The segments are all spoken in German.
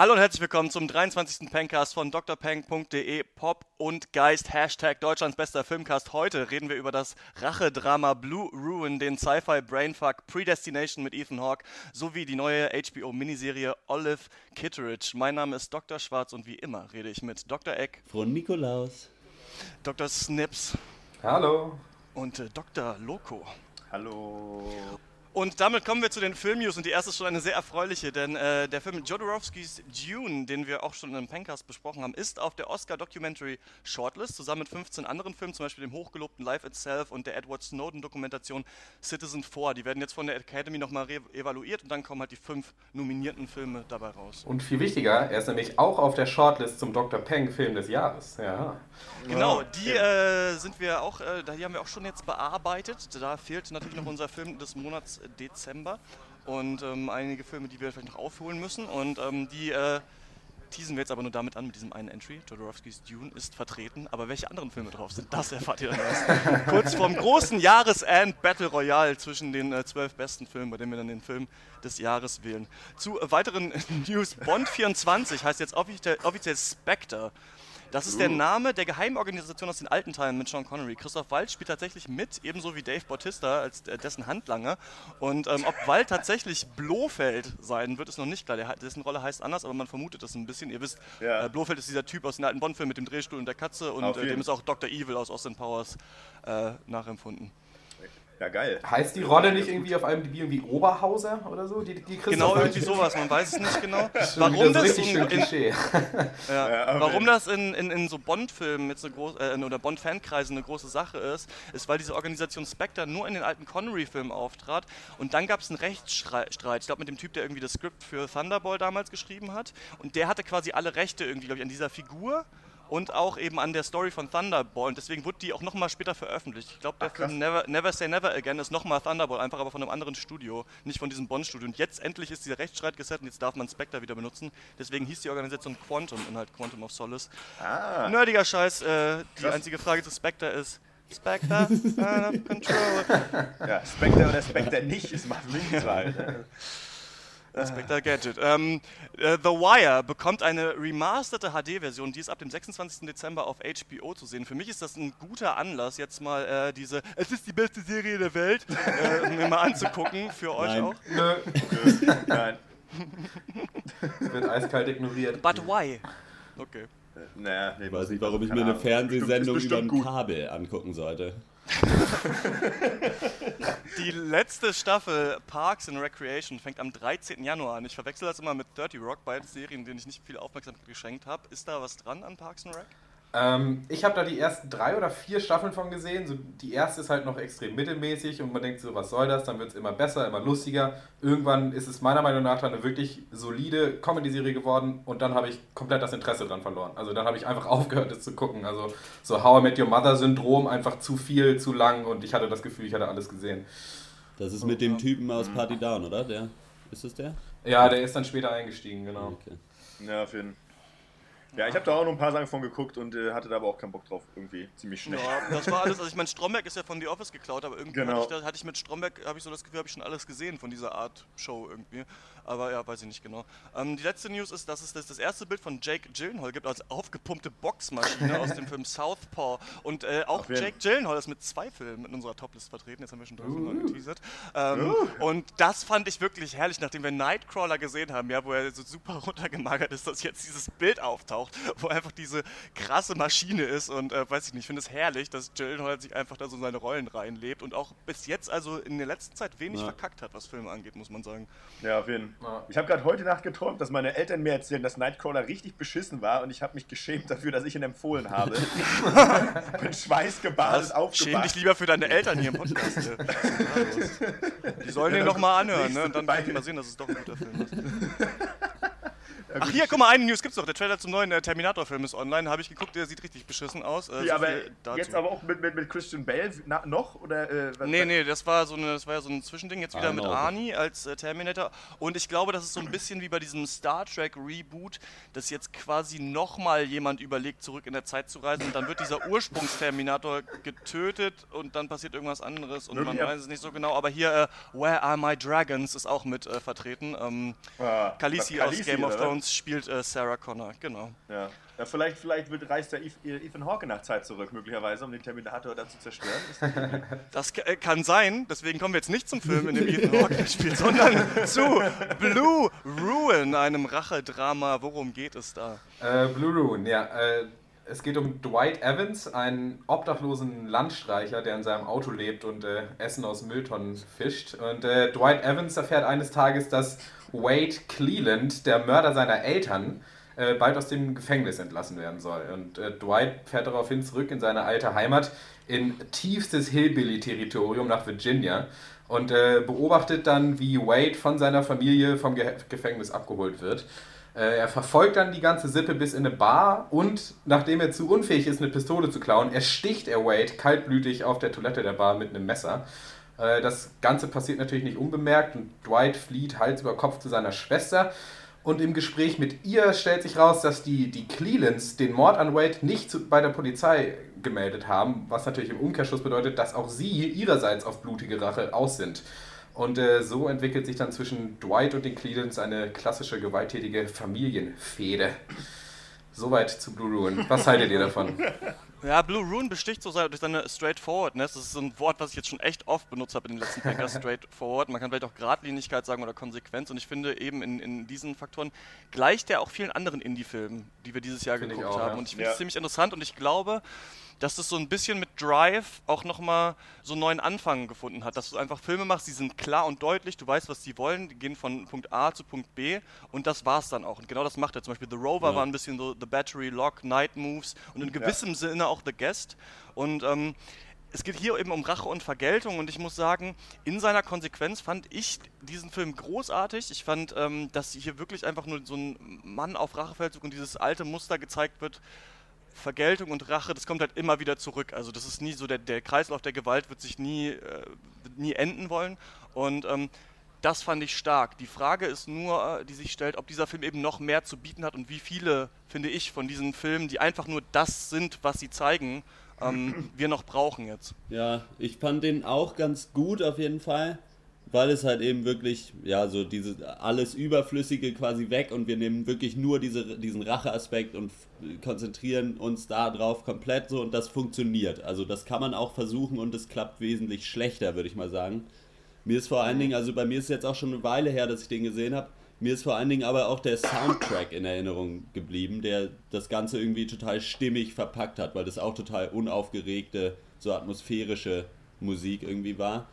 Hallo und herzlich willkommen zum 23. Pencast von drpeng.de Pop und Geist Hashtag Deutschlands bester Filmcast. Heute reden wir über das Rachedrama Blue Ruin, den Sci-Fi Brainfuck Predestination mit Ethan Hawke sowie die neue HBO-Miniserie Olive Kitteridge. Mein Name ist Dr. Schwarz und wie immer rede ich mit Dr. Eck, Von Nikolaus. Dr. Snips Hallo. und äh, Dr. Loco. Hallo. Und damit kommen wir zu den Film-News und die erste ist schon eine sehr erfreuliche, denn äh, der Film Jodorowskis Dune, den wir auch schon im Pencast besprochen haben, ist auf der Oscar Documentary Shortlist zusammen mit 15 anderen Filmen, zum Beispiel dem hochgelobten Life Itself und der Edward Snowden Dokumentation Citizen 4. Die werden jetzt von der Academy nochmal evaluiert und dann kommen halt die fünf nominierten Filme dabei raus. Und viel wichtiger, er ist nämlich auch auf der Shortlist zum Dr. Peng Film des Jahres. Ja. Genau, die äh, sind wir auch, äh, die haben wir auch schon jetzt bearbeitet. Da fehlt natürlich noch unser Film des Monats Dezember und ähm, einige Filme, die wir vielleicht noch aufholen müssen. Und ähm, die äh, teasen wir jetzt aber nur damit an, mit diesem einen Entry. Jodorowskis Dune ist vertreten, aber welche anderen Filme drauf sind, das erfahrt ihr dann erst. Kurz vorm großen Jahresend Battle Royale zwischen den äh, zwölf besten Filmen, bei denen wir dann den Film des Jahres wählen. Zu äh, weiteren News, Bond 24 heißt jetzt offiziell, offiziell Spectre. Das ist der Name der Geheimorganisation aus den alten Teilen mit Sean Connery. Christoph Waltz spielt tatsächlich mit, ebenso wie Dave Bautista als äh, dessen Handlanger. Und ähm, ob Wald tatsächlich Blofeld sein wird, ist noch nicht klar. Der, dessen Rolle heißt anders, aber man vermutet das ein bisschen. Ihr wisst, Ja. äh, Blofeld ist dieser Typ aus den alten Bond-Filmen mit dem Drehstuhl und der Katze und äh, dem ist auch Dr. Evil aus Austin Powers äh, nachempfunden. Ja, geil. Heißt die Rolle nicht irgendwie auf einem irgendwie Oberhauser oder so? Die, die Genau, irgendwie sowas, man weiß es nicht genau. Warum das richtig in, schön in, Klischee. Ja. Ja, Warum das in, in, in so Bond-Filmen jetzt eine große, äh, oder Bond-Fankreisen eine große Sache ist, ist, weil diese Organisation Spectre nur in den alten Connery-Filmen auftrat und dann gab es einen Rechtsstreit, ich glaube mit dem Typ, der irgendwie das Skript für Thunderball damals geschrieben hat und der hatte quasi alle Rechte irgendwie, glaube ich, an dieser Figur und auch eben an der Story von Thunderball und deswegen wurde die auch nochmal später veröffentlicht. Ich glaube, der Ach. Film Never, Never Say Never Again ist nochmal Thunderball, einfach aber von einem anderen Studio, nicht von diesem Bond-Studio. Und jetzt endlich ist dieser Rechtsstreit gesetzt und jetzt darf man Spectre wieder benutzen. Deswegen hieß die Organisation Quantum und halt Quantum of Solace. Ah, Nerdiger Scheiß, äh, die einzige Frage zu Spectre ist, Spectre, out of control. ja, Spectre oder Spectre nicht, es macht mich halt. Spectre Gadget. Ähm, äh, The Wire bekommt eine remasterte HD-Version, die ist ab dem 26. Dezember auf HBO zu sehen. Für mich ist das ein guter Anlass, jetzt mal äh, diese Es ist die beste Serie der Welt äh, mir mal anzugucken, für euch Nein. auch. Nö, Nein. wird eiskalt ignoriert. But why? Okay. Naja, nee, Ich weiß nicht, warum ich mir eine. Fernsehsendung Bestimmt- über ist ein bestimmt gut. Kabel angucken sollte. Die letzte Staffel Parks and Recreation fängt am 13. Januar an. Ich verwechsel das immer mit 30 Rock, beide Serien, denen ich nicht viel Aufmerksamkeit geschenkt habe. Ist da was dran an Parks and Rec? Ähm, ich habe da die ersten drei oder vier Staffeln von gesehen. So, die erste ist halt noch extrem mittelmäßig und man denkt so, was soll das? Dann wird es immer besser, immer lustiger. Irgendwann ist es meiner Meinung nach dann eine wirklich solide Comedy-Serie geworden und dann habe ich komplett das Interesse dran verloren. Also dann habe ich einfach aufgehört, es zu gucken. Also so How I Met Your Mother-Syndrom, einfach zu viel, zu lang und ich hatte das Gefühl, ich hatte alles gesehen. Das ist mit dem Typen aus Party Down, oder? Der, ist es der? Ja, der ist dann später eingestiegen, genau. Okay. Ja, auf jeden Ja, ich habe da auch noch ein paar Sachen von geguckt und äh, hatte da aber auch keinen Bock drauf, irgendwie. Ziemlich schnell. Ja, das war alles. Also ich meine, Stromberg ist ja von The Office geklaut, aber irgendwie Genau. hatte, ich da, hatte ich mit Stromberg, habe ich so das Gefühl, habe ich schon alles gesehen von dieser Art Show irgendwie. Aber ja, weiß ich nicht genau. Ähm, die letzte News ist, dass es das, das erste Bild von Jake Gyllenhaal gibt als aufgepumpte Boxmaschine aus dem Film Southpaw. Und äh, auch jeden. Jake Gyllenhaal ist mit zwei Filmen in unserer Toplist vertreten. Jetzt haben wir schon drei Filme angeteasert. Ähm, Und das fand ich wirklich herrlich, nachdem wir Nightcrawler gesehen haben, ja, wo er so super runtergemagert ist, dass jetzt dieses Bild auftaucht, wo einfach diese krasse Maschine ist und äh, weiß ich nicht, ich finde es herrlich, dass Gyllenhaal sich einfach da so in seine Rollen reinlebt und auch bis jetzt also in der letzten Zeit wenig Ja. verkackt hat, was Filme angeht, muss man sagen. Ja, auf jeden Ja. Ich habe gerade heute Nacht geträumt, dass meine Eltern mir erzählen, dass Nightcrawler richtig beschissen war und ich habe mich geschämt dafür, dass ich ihn empfohlen habe. Bin schweißgebadet Schäm dich aufgewacht. lieber für deine Eltern hier im Podcast. los? Die sollen den nochmal anhören ne? und dann werden die mal sehen, dass es doch ein guter Film ist. Ach hier, guck mal, eine News gibt's doch. Der Trailer zum neuen äh, Terminator-Film ist online. Habe ich geguckt, der sieht richtig beschissen aus. Äh, Ja, so aber jetzt aber auch mit, mit, mit Christian Bale na, noch? Oder, äh, was- Nee, nee, das war so eine, das war ja so ein Zwischending jetzt wieder mit Arnold. Arnie als äh, Terminator. Und ich glaube, das ist so ein bisschen wie bei diesem Star Trek Reboot, dass jetzt quasi nochmal jemand überlegt, zurück in der Zeit zu reisen. Und dann wird dieser Ursprungsterminator getötet und dann passiert irgendwas anderes und man Möglicher- weiß es nicht so genau. Aber hier, äh, Where Are My Dragons ist auch mit äh, vertreten. Ähm, Ah, Khaleesi was, aus Game of oder? Thrones spielt äh, Sarah Connor, genau. Ja. ja vielleicht vielleicht wird, reist der Eth- Ethan Hawke nach Zeit zurück, möglicherweise, um den Terminator dann zu zerstören. Ist Das k- äh, kann sein, deswegen kommen wir jetzt nicht zum Film, in dem Ethan Hawke mitspielt, sondern zu Blue Ruin, einem Rachedrama. Worum geht es da? Äh, Blue Ruin, ja. Äh, es geht um Dwight Evans, einen obdachlosen Landstreicher, der in seinem Auto lebt und äh, Essen aus Mülltonnen fischt. Und äh, Dwight Evans erfährt eines Tages, dass Wade Cleland, der Mörder seiner Eltern, äh, bald aus dem Gefängnis entlassen werden soll. Und äh, Dwight fährt daraufhin zurück in seine alte Heimat in tiefstes Hillbilly-Territorium nach Virginia und äh, beobachtet dann, wie Wade von seiner Familie vom Ge Gefängnis abgeholt wird. Äh, er verfolgt dann die ganze Sippe bis in eine Bar und nachdem er zu unfähig ist, eine Pistole zu klauen, ersticht er Wade kaltblütig auf der Toilette der Bar mit einem Messer. Äh, das Ganze passiert natürlich nicht unbemerkt und Dwight flieht Hals über Kopf zu seiner Schwester. Und im Gespräch mit ihr stellt sich raus, dass die, die Clelands den Mord an Wade nicht zu, bei der Polizei gemeldet haben, was natürlich im Umkehrschluss bedeutet, dass auch sie ihrerseits auf blutige Rache aus sind. Und äh, so entwickelt sich dann zwischen Dwight und den Clelands eine klassische gewalttätige Familienfehde. Soweit zu Blue Ruin. Was haltet ihr davon? Ja, Blue Rune besticht so durch seine Straightforwardness. Das ist so ein Wort, was ich jetzt schon echt oft benutzt habe in den letzten Packers. Straightforward. Man kann vielleicht auch Gradlinigkeit sagen oder Konsequenz. Und ich finde eben in, in diesen Faktoren gleicht er auch vielen anderen Indie-Filmen, die wir dieses Jahr Finde ich geguckt auch, haben. ja. Und ich finde Ja. es ziemlich interessant und ich glaube, dass das so ein bisschen mit Drive auch nochmal so einen neuen Anfang gefunden hat. Dass du einfach Filme machst, die sind klar und deutlich, du weißt, was die wollen, die gehen von Punkt A zu Punkt B und das war's dann auch. Und genau das macht er. Zum Beispiel The Rover Ja. war ein bisschen so The Battery Lock, Night Moves und in gewissem Sinne auch The Guest. Und ähm, es geht hier eben um Rache und Vergeltung und ich muss sagen, in seiner Konsequenz fand ich diesen Film großartig. Ich fand, ähm, dass hier wirklich einfach nur so ein Mann auf Rachefeldzug und dieses alte Muster gezeigt wird. Vergeltung und Rache, das kommt halt immer wieder zurück. Also das ist nie so, der, der Kreislauf der Gewalt wird sich nie, äh, nie enden wollen. Und ähm, das fand ich stark. Die Frage ist nur, äh, die sich stellt, ob dieser Film eben noch mehr zu bieten hat und wie viele, finde ich, von diesen Filmen, die einfach nur das sind, was sie zeigen, ähm, wir noch brauchen jetzt. Ja, ich fand den auch ganz gut auf jeden Fall, weil es halt eben wirklich, ja, so dieses alles Überflüssige quasi weg und wir nehmen wirklich nur diese, diesen Racheaspekt und konzentrieren uns da drauf komplett so und das funktioniert. Also das kann man auch versuchen und es klappt wesentlich schlechter, würde ich mal sagen. Mir ist vor allen Dingen, also bei mir ist jetzt auch schon eine Weile her, dass ich den gesehen habe. Mir ist vor allen Dingen aber auch der Soundtrack in Erinnerung geblieben, der das Ganze irgendwie total stimmig verpackt hat, weil das auch total unaufgeregte, so atmosphärische Musik irgendwie war.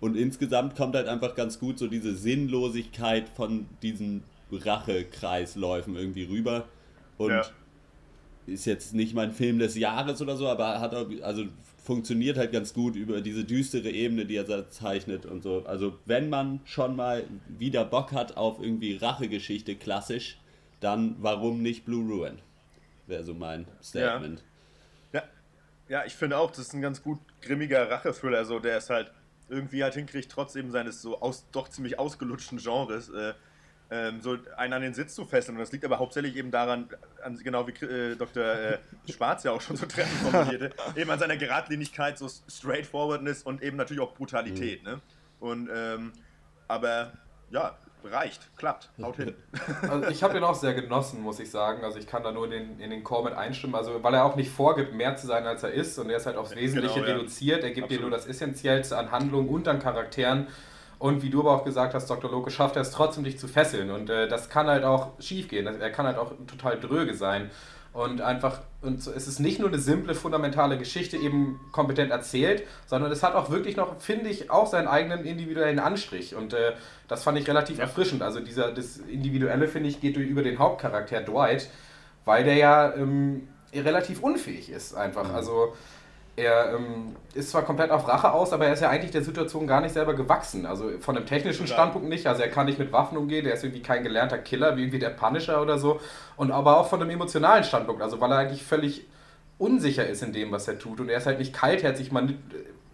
Und insgesamt kommt halt einfach ganz gut so diese Sinnlosigkeit von diesen Rachekreisläufen irgendwie rüber. Und Ja. ist jetzt nicht mein Film des Jahres oder so, aber hat also funktioniert halt ganz gut über diese düstere Ebene, die er da zeichnet und so. Also wenn man schon mal wieder Bock hat auf irgendwie Rachegeschichte klassisch, dann warum nicht Blue Ruin? Wäre so mein Statement. Ja, ja, ich finde auch, das ist ein ganz gut grimmiger Rachethriller, so der es halt irgendwie halt hinkriegt, trotz eben seines so aus, doch ziemlich ausgelutschten Genres, äh, ähm, so einen an den Sitz zu fesseln. Und das liegt aber hauptsächlich eben daran, an, genau wie äh, Dr. Äh, Schwarz ja auch schon so treffend formulierte, eben an seiner Geradlinigkeit, so Straightforwardness und eben natürlich auch Brutalität. Ne? Und ähm, aber ja, reicht, klappt, haut hin. Also ich habe ihn auch sehr genossen, muss ich sagen. Also ich kann da nur in den, in den Chor mit einstimmen. Also weil er auch nicht vorgibt, mehr zu sein, als er ist. Und er ist halt aufs Wesentliche Genau, ja. reduziert. Er gibt dir Absolut. nur das Essentiellste an Handlungen und an Charakteren. Und wie du aber auch gesagt hast, Dr. Loke, schafft er es trotzdem, dich zu fesseln. Und äh, das kann halt auch schief gehen. Er kann halt auch total dröge sein. Und einfach, und so, es ist nicht nur eine simple, fundamentale Geschichte eben kompetent erzählt, sondern es hat auch wirklich noch, finde ich, auch seinen eigenen individuellen Anstrich. Und äh, das fand ich relativ erfrischend. Also dieser, das Individuelle, finde ich, geht durch- über den Hauptcharakter Dwight, weil der ja ähm, relativ unfähig ist einfach. Also er ähm, ist zwar komplett auf Rache aus, aber er ist ja eigentlich der Situation gar nicht selber gewachsen. Also von dem technischen Total. Standpunkt nicht. Also er kann nicht mit Waffen umgehen, er ist irgendwie kein gelernter Killer, wie irgendwie der Punisher oder so. Und aber auch von dem emotionalen Standpunkt, also weil er eigentlich völlig unsicher ist in dem, was er tut. Und er ist halt nicht kaltherzig, man,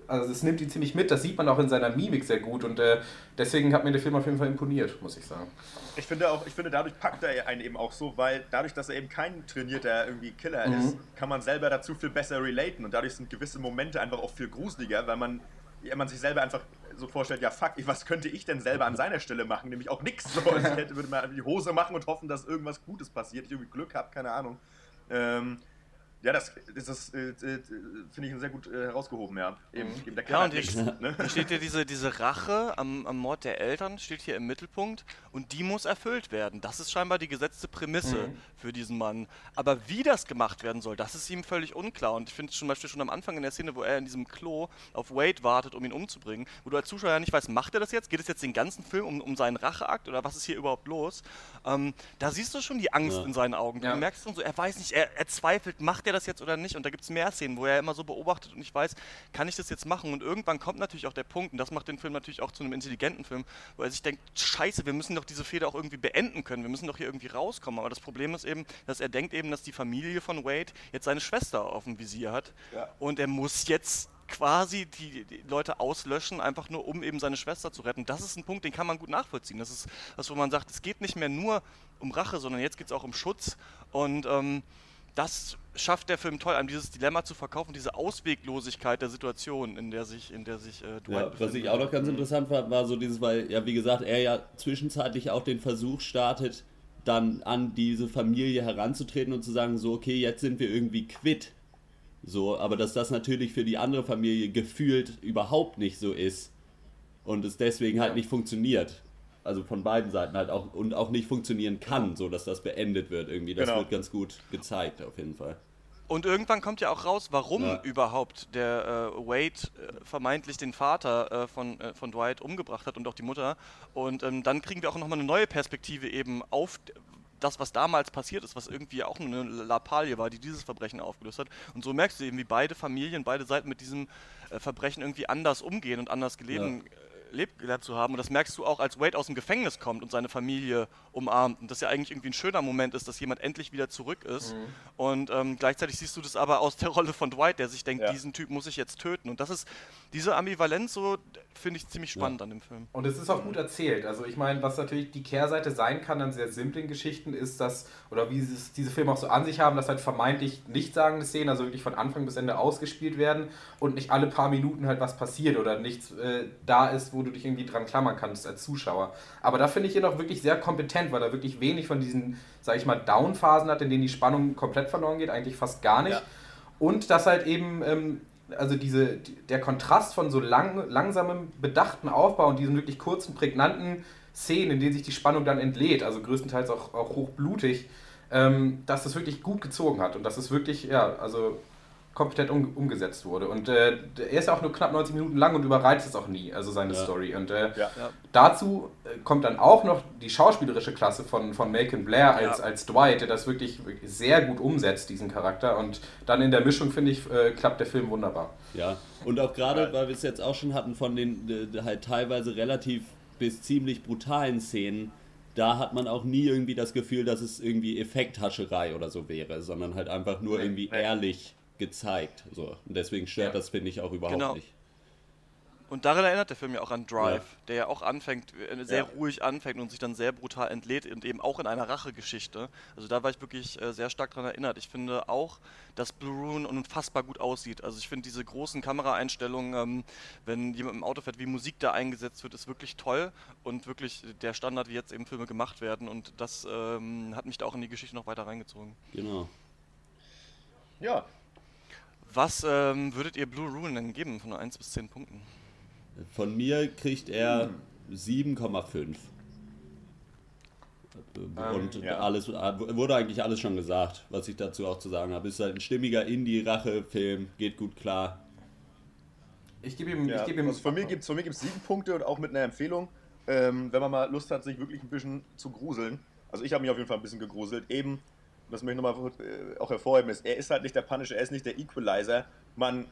also es nimmt ihn ziemlich mit, das sieht man auch in seiner Mimik sehr gut. Und äh, deswegen hat mir der Film auf jeden Fall imponiert, muss ich sagen. Ich finde auch, ich finde, dadurch packt er einen eben auch so, weil dadurch, dass er eben kein trainierter irgendwie Killer Mhm. ist, kann man selber dazu viel besser relaten und dadurch sind gewisse Momente einfach auch viel gruseliger, weil man, ja, man sich selber einfach so vorstellt, ja fuck, was könnte ich denn selber an seiner Stelle machen? Nämlich auch nichts. So, ich hätte, würde mal die Hose machen und hoffen, dass irgendwas Gutes passiert, ich irgendwie Glück habe, keine Ahnung. Ähm, ja, das, das ist, äh, äh, finde ich, sehr gut äh, herausgehoben, ja. Eben, eben der Ja, und nichts, hier, ne? steht ja diese, diese Rache am, am Mord der Eltern, steht hier im Mittelpunkt und die muss erfüllt werden. Das ist scheinbar die gesetzte Prämisse für diesen Mann. Aber wie das gemacht werden soll, das ist ihm völlig unklar. Und ich finde zum Beispiel schon am Anfang in der Szene, wo er in diesem Klo auf Wade wartet, um ihn umzubringen, wo du als Zuschauer ja nicht weißt, macht er das jetzt? Geht es jetzt den ganzen Film um, um seinen Racheakt oder was ist hier überhaupt los? Ähm, da siehst du schon die Angst Ja. in seinen Augen. Ja. Du merkst schon so, er weiß nicht, er, er zweifelt, macht er das jetzt oder nicht? Und da gibt es mehr Szenen, wo er immer so beobachtet und nicht weiß, kann ich das jetzt machen? Und irgendwann kommt natürlich auch der Punkt, und das macht den Film natürlich auch zu einem intelligenten Film, wo er sich denkt, scheiße, wir müssen doch diese Fehde auch irgendwie beenden können, wir müssen doch hier irgendwie rauskommen. Aber das Problem ist eben, dass er denkt eben, dass die Familie von Wade jetzt seine Schwester auf dem Visier hat. Ja. Und er muss jetzt quasi die, die Leute auslöschen, einfach nur um eben seine Schwester zu retten. Das ist ein Punkt, den kann man gut nachvollziehen. Das ist das, wo man sagt, es geht nicht mehr nur um Rache, sondern jetzt geht es auch um Schutz. Und ähm, das schafft der Film toll, einem dieses Dilemma zu verkaufen, diese Ausweglosigkeit der Situation, in der sich, in der sich äh, Dwight Ja, was befindet. ich auch noch ganz interessant fand, war so dieses, weil, ja, wie gesagt, er ja zwischenzeitlich auch den Versuch startet, dann an diese Familie heranzutreten und zu sagen, so, okay, jetzt sind wir irgendwie quitt. So, aber dass das natürlich für die andere Familie gefühlt überhaupt nicht so ist und es deswegen halt nicht funktioniert. Also von beiden Seiten halt auch und auch nicht funktionieren kann, so dass das beendet wird irgendwie. Das Genau. wird ganz gut gezeigt auf jeden Fall. Und irgendwann kommt ja auch raus, warum Ja. überhaupt der äh, Wade äh, vermeintlich den Vater äh, von, äh, von Dwight umgebracht hat und auch die Mutter. Und ähm, dann kriegen wir auch nochmal eine neue Perspektive eben auf das, was damals passiert ist, was irgendwie auch nur eine Lappalie war, die dieses Verbrechen aufgelöst hat. Und so merkst du eben, wie beide Familien, beide Seiten mit diesem äh, Verbrechen irgendwie anders umgehen und anders geleben, äh, lebt gelernt zu haben. Und das merkst du auch, als Wade aus dem Gefängnis kommt und seine Familie umarmt. Und das ja eigentlich irgendwie ein schöner Moment ist, dass jemand endlich wieder zurück ist. Mhm. Und ähm, gleichzeitig siehst du das aber aus der Rolle von Dwight, der sich denkt, Ja. diesen Typ muss ich jetzt töten. Und das ist, diese Ambivalenz so, finde ich ziemlich spannend an dem Film. Und es ist auch gut erzählt. Also ich meine, was natürlich die Kehrseite sein kann an sehr simplen Geschichten ist, dass, oder wie es diese Filme auch so an sich haben, dass halt vermeintlich nichtssagende Szenen, also wirklich von Anfang bis Ende ausgespielt werden und nicht alle paar Minuten halt was passiert oder nichts äh, da ist, wo du dich irgendwie dran klammern kannst als Zuschauer. Aber da finde ich ihn auch wirklich sehr kompetent, weil er wirklich wenig von diesen, sag ich mal, Down-Phasen hat, in denen die Spannung komplett verloren geht, eigentlich fast gar nicht. Ja. Und dass halt eben, ähm, also diese, die, der Kontrast von so lang, langsamem, bedachten Aufbau und diesen wirklich kurzen, prägnanten Szenen, in denen sich die Spannung dann entlädt, also größtenteils auch, auch hochblutig, ähm, dass das wirklich gut gezogen hat und dass es wirklich, ja, also kompetent um, umgesetzt wurde. Und äh, er ist ja auch nur knapp 90 Minuten lang und überreizt es auch nie, also seine Ja. Story. Und äh, Ja. Ja. dazu äh, kommt dann auch noch die schauspielerische Klasse von, von Macon Blair als, Ja. als Dwight, der das wirklich, sehr gut umsetzt, diesen Charakter. Und dann in der Mischung, finde ich, äh, klappt der Film wunderbar. Ja, und auch gerade, Ja. weil wir es jetzt auch schon hatten von den äh, halt teilweise relativ bis ziemlich brutalen Szenen, da hat man auch nie irgendwie das Gefühl, dass es irgendwie Effekthascherei oder so wäre, sondern halt einfach nur irgendwie ehrlich gezeigt. So. Und deswegen stört Ja. das, finde ich, auch überhaupt Genau. nicht. Und daran erinnert der Film ja auch an Drive, Ja. der ja auch anfängt, äh, sehr Ja. ruhig anfängt und sich dann sehr brutal entlädt und eben auch in einer Rachegeschichte. Also da war ich wirklich äh, sehr stark daran erinnert. Ich finde auch, dass Blue Ruin unfassbar gut aussieht. Also ich finde diese großen Kameraeinstellungen, ähm, wenn jemand im Auto fährt, wie Musik da eingesetzt wird, ist wirklich toll und wirklich der Standard, wie jetzt eben Filme gemacht werden. Und das ähm, hat mich da auch in die Geschichte noch weiter reingezogen. Genau. Ja, Was ähm, würdet ihr Blue Ruin denn geben von 1 bis 10 Punkten? Von mir kriegt er 7,5. Und ja. alles wurde eigentlich alles schon gesagt, was ich dazu auch zu sagen habe. Ist halt ein stimmiger Indie-Rache-Film, geht gut klar. Ich gebe ihm, Ja, ich gebe ihm also von mir gibt es gibt's sieben Punkte und auch mit einer Empfehlung, ähm, wenn man mal Lust hat, sich wirklich ein bisschen zu gruseln. Also ich habe mich auf jeden Fall ein bisschen gegruselt. Eben, das möchte ich nochmal äh, auch hervorheben, ist, er ist halt nicht der Punisher, er ist nicht der Equalizer. Man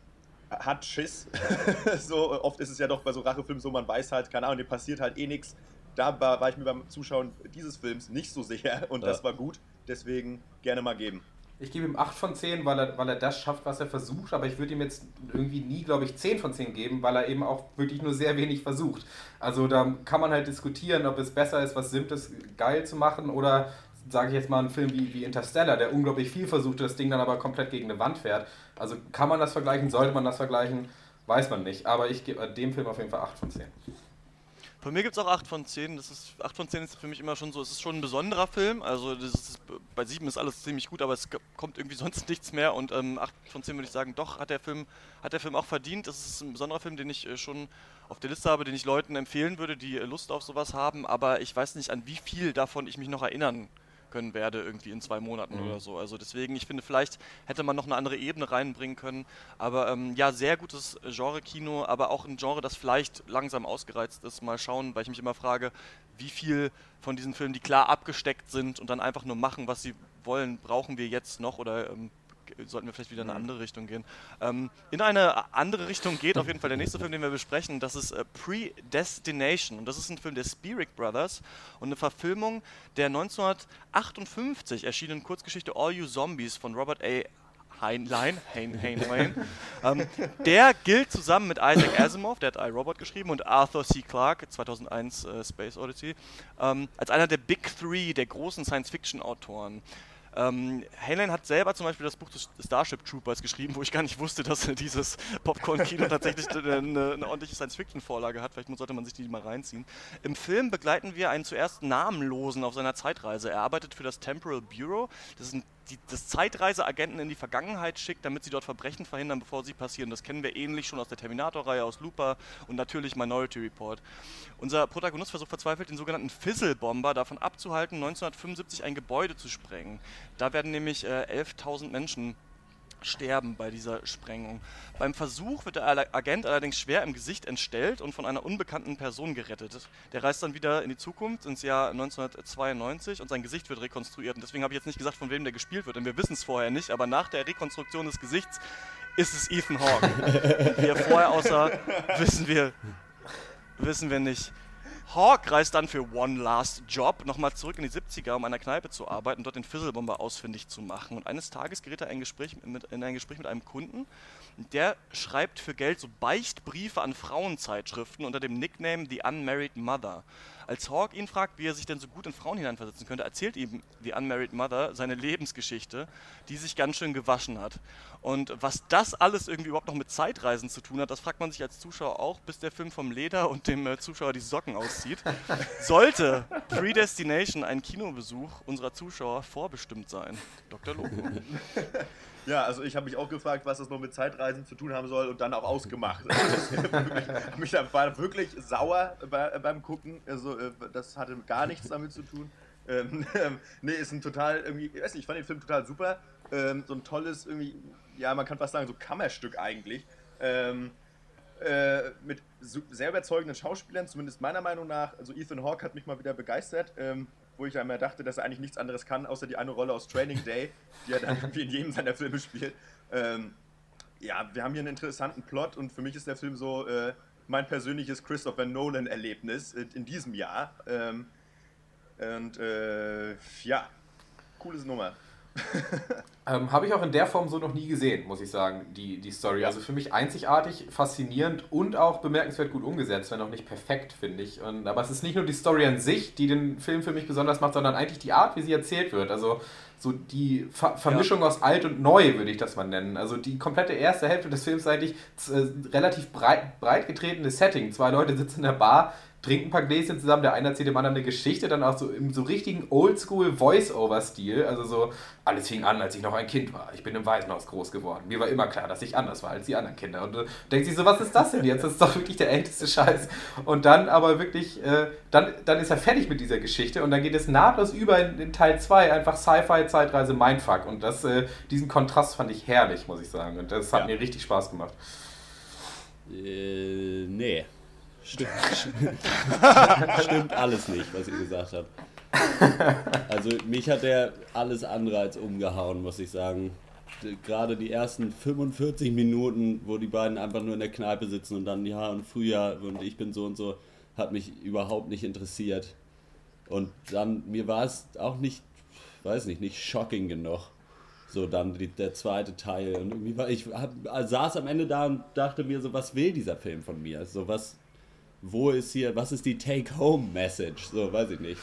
hat Schiss. so oft ist es ja doch bei so Rachefilmen so, man weiß halt, keine Ahnung, dem passiert halt eh nichts. Da war, war, ich mir beim Zuschauen dieses Films nicht so sicher und ja. das war gut. Deswegen gerne mal geben. Ich gebe ihm 8 von 10, weil er, weil er das schafft, was er versucht, aber ich würde ihm jetzt irgendwie nie, glaube ich, 10 von 10 geben, weil er eben auch wirklich nur sehr wenig versucht. Also da kann man halt diskutieren, ob es besser ist, was Simples geil zu machen oder sage ich jetzt mal, einen Film wie, wie Interstellar, der unglaublich viel versucht, das Ding dann aber komplett gegen eine Wand fährt. Also kann man das vergleichen, sollte man das vergleichen, weiß man nicht. Aber ich gebe dem Film auf jeden Fall 8 von 10. Von mir gibt es auch 8 von 10. Das ist, 8 von 10 ist für mich immer schon so, es ist schon ein besonderer Film. Also ist, bei 7 ist alles ziemlich gut, aber es kommt irgendwie sonst nichts mehr. Und ähm, 8 von 10 würde ich sagen, doch, hat der, Film, hat der Film auch verdient. Das ist ein besonderer Film, den ich äh, schon auf der Liste habe, den ich Leuten empfehlen würde, die äh, Lust auf sowas haben. Aber ich weiß nicht, an wie viel davon ich mich noch erinnern kann können werde, irgendwie in zwei Monaten mhm. oder so. Also deswegen, ich finde, vielleicht hätte man noch eine andere Ebene reinbringen können. Aber ähm, ja, sehr gutes Genre-Kino, aber auch ein Genre, das vielleicht langsam ausgereizt ist. Mal schauen, weil ich mich immer frage, wie viel von diesen Filmen, die klar abgesteckt sind und dann einfach nur machen, was sie wollen, brauchen wir jetzt noch oder ähm, sollten wir vielleicht wieder in eine mhm. andere Richtung gehen. Ähm, in eine andere Richtung geht auf jeden Fall der nächste Film, den wir besprechen. Das ist äh, Predestination. Und das ist ein Film der Spirik Brothers und eine Verfilmung der 1958 erschienenen Kurzgeschichte All You Zombies von Robert A. Heinlein, Hein, Heinlein. ähm, der gilt zusammen mit Isaac Asimov, der hat iRobot geschrieben, und Arthur C. Clarke, 2001 äh, Space Odyssey, ähm, als einer der Big Three der großen Science-Fiction-Autoren. Ähm, Heinlein hat selber zum Beispiel das Buch des Starship Troopers geschrieben, wo ich gar nicht wusste, dass dieses Popcorn-Kino tatsächlich eine, eine, ordentliche Science-Fiction-Vorlage hat. Vielleicht sollte man sich die mal reinziehen. Im Film begleiten wir einen zuerst Namenlosen auf seiner Zeitreise. Er arbeitet für das Temporal Bureau. Das ist ein die, das Zeitreiseagenten in die Vergangenheit schickt, damit sie dort Verbrechen verhindern, bevor sie passieren. Das kennen wir ähnlich schon aus der Terminator-Reihe, aus Looper und natürlich Minority Report. Unser Protagonist versucht verzweifelt, den sogenannten Fizzle-Bomber davon abzuhalten, 1975 ein Gebäude zu sprengen. Da werden nämlich äh, 11.000 Menschen sterben bei dieser Sprengung. Beim Versuch wird der Agent allerdings schwer im Gesicht entstellt und von einer unbekannten Person gerettet. Der reist dann wieder in die Zukunft, ins Jahr 1992 und sein Gesicht wird rekonstruiert. Und deswegen habe ich jetzt nicht gesagt, von wem der gespielt wird, denn wir wissen es vorher nicht, aber nach der Rekonstruktion des Gesichts ist es Ethan Hawke. Wie er vorher aussah, wissen wir, wissen wir nicht. Hawk reist dann für One Last Job nochmal zurück in die 70er, um an einer Kneipe zu arbeiten und dort den Fizzlebomber ausfindig zu machen. Und eines Tages gerät er ein Gespräch mit, in ein Gespräch mit einem Kunden, der schreibt für Geld so Beichtbriefe an Frauenzeitschriften unter dem Nickname The Unmarried Mother. Als Hawk ihn fragt, wie er sich denn so gut in Frauen hineinversetzen könnte, erzählt ihm die Unmarried Mother seine Lebensgeschichte, die sich ganz schön gewaschen hat. Und was das alles irgendwie überhaupt noch mit Zeitreisen zu tun hat, das fragt man sich als Zuschauer auch, bis der Film vom Leder und dem äh, Zuschauer die Socken auszieht. Sollte Predestination ein Kinobesuch unserer Zuschauer vorbestimmt sein? Dr. Loco. Ja, also ich habe mich auch gefragt, was das noch mit Zeitreisen zu tun haben soll und dann auch ausgemacht. Also ich mich war wirklich sauer bei, beim Gucken. Also äh, das hatte gar nichts damit zu tun. Ähm, ähm, nee, ist ein total irgendwie, ich weiß nicht, ich fand den Film total super. Ähm, so ein tolles irgendwie, ja, man kann fast sagen, so Kammerstück eigentlich. Ähm, äh, mit sehr überzeugenden Schauspielern, zumindest meiner Meinung nach. Also Ethan Hawke hat mich mal wieder begeistert. Ähm, wo ich einmal dachte, dass er eigentlich nichts anderes kann, außer die eine Rolle aus Training Day, die er dann irgendwie in jedem seiner Filme spielt. Ähm, ja, wir haben hier einen interessanten Plot und für mich ist der Film so äh, mein persönliches Christopher Nolan-Erlebnis äh, in diesem Jahr. Ähm, und äh, ja, cooles Nummer. ähm, Habe ich auch in der Form so noch nie gesehen, muss ich sagen, die, die Story. Ja. Also für mich einzigartig, faszinierend und auch bemerkenswert gut umgesetzt, wenn auch nicht perfekt, finde ich. Und, aber es ist nicht nur die Story an sich, die den Film für mich besonders macht, sondern eigentlich die Art, wie sie erzählt wird. Also so die Ver Vermischung ja. aus alt und neu, würde ich das mal nennen. Also die komplette erste Hälfte des Films ist eigentlich äh, relativ breit, breit getretenes Setting. Zwei Leute sitzen in der Bar, trinken ein paar Gläschen zusammen, der eine erzählt dem anderen eine Geschichte, dann auch so im so richtigen Oldschool Voice-Over-Stil. Also so, alles fing an, als ich noch ein Kind war. Ich bin im Waisenhaus groß geworden. Mir war immer klar, dass ich anders war als die anderen Kinder. Und du denkst sich so, was ist das denn jetzt? Das ist doch wirklich der älteste Scheiß. Und dann aber wirklich, äh, dann, dann ist er fertig mit dieser Geschichte und dann geht es nahtlos über in, in Teil 2, einfach Sci-Fi, Zeitreise, Mindfuck. Und das, äh, diesen Kontrast fand ich herrlich, muss ich sagen. Und das hat ja. mir richtig Spaß gemacht. Äh, nee. Stimmt, stimmt alles nicht, was ihr gesagt habt. Also mich hat er alles andere als umgehauen, muss ich sagen. gerade die ersten 45 Minuten, wo die beiden einfach nur in der Kneipe sitzen und dann, ja, und früher und ich bin so und so, hat mich überhaupt nicht interessiert. Und dann, mir war es auch nicht, weiß nicht, nicht shocking genug. So dann die, der zweite Teil. Und irgendwie war ich hab, saß am Ende da und dachte mir so, was will dieser Film von mir? So was, wo ist hier, was ist die Take-Home-Message? So, weiß ich nicht.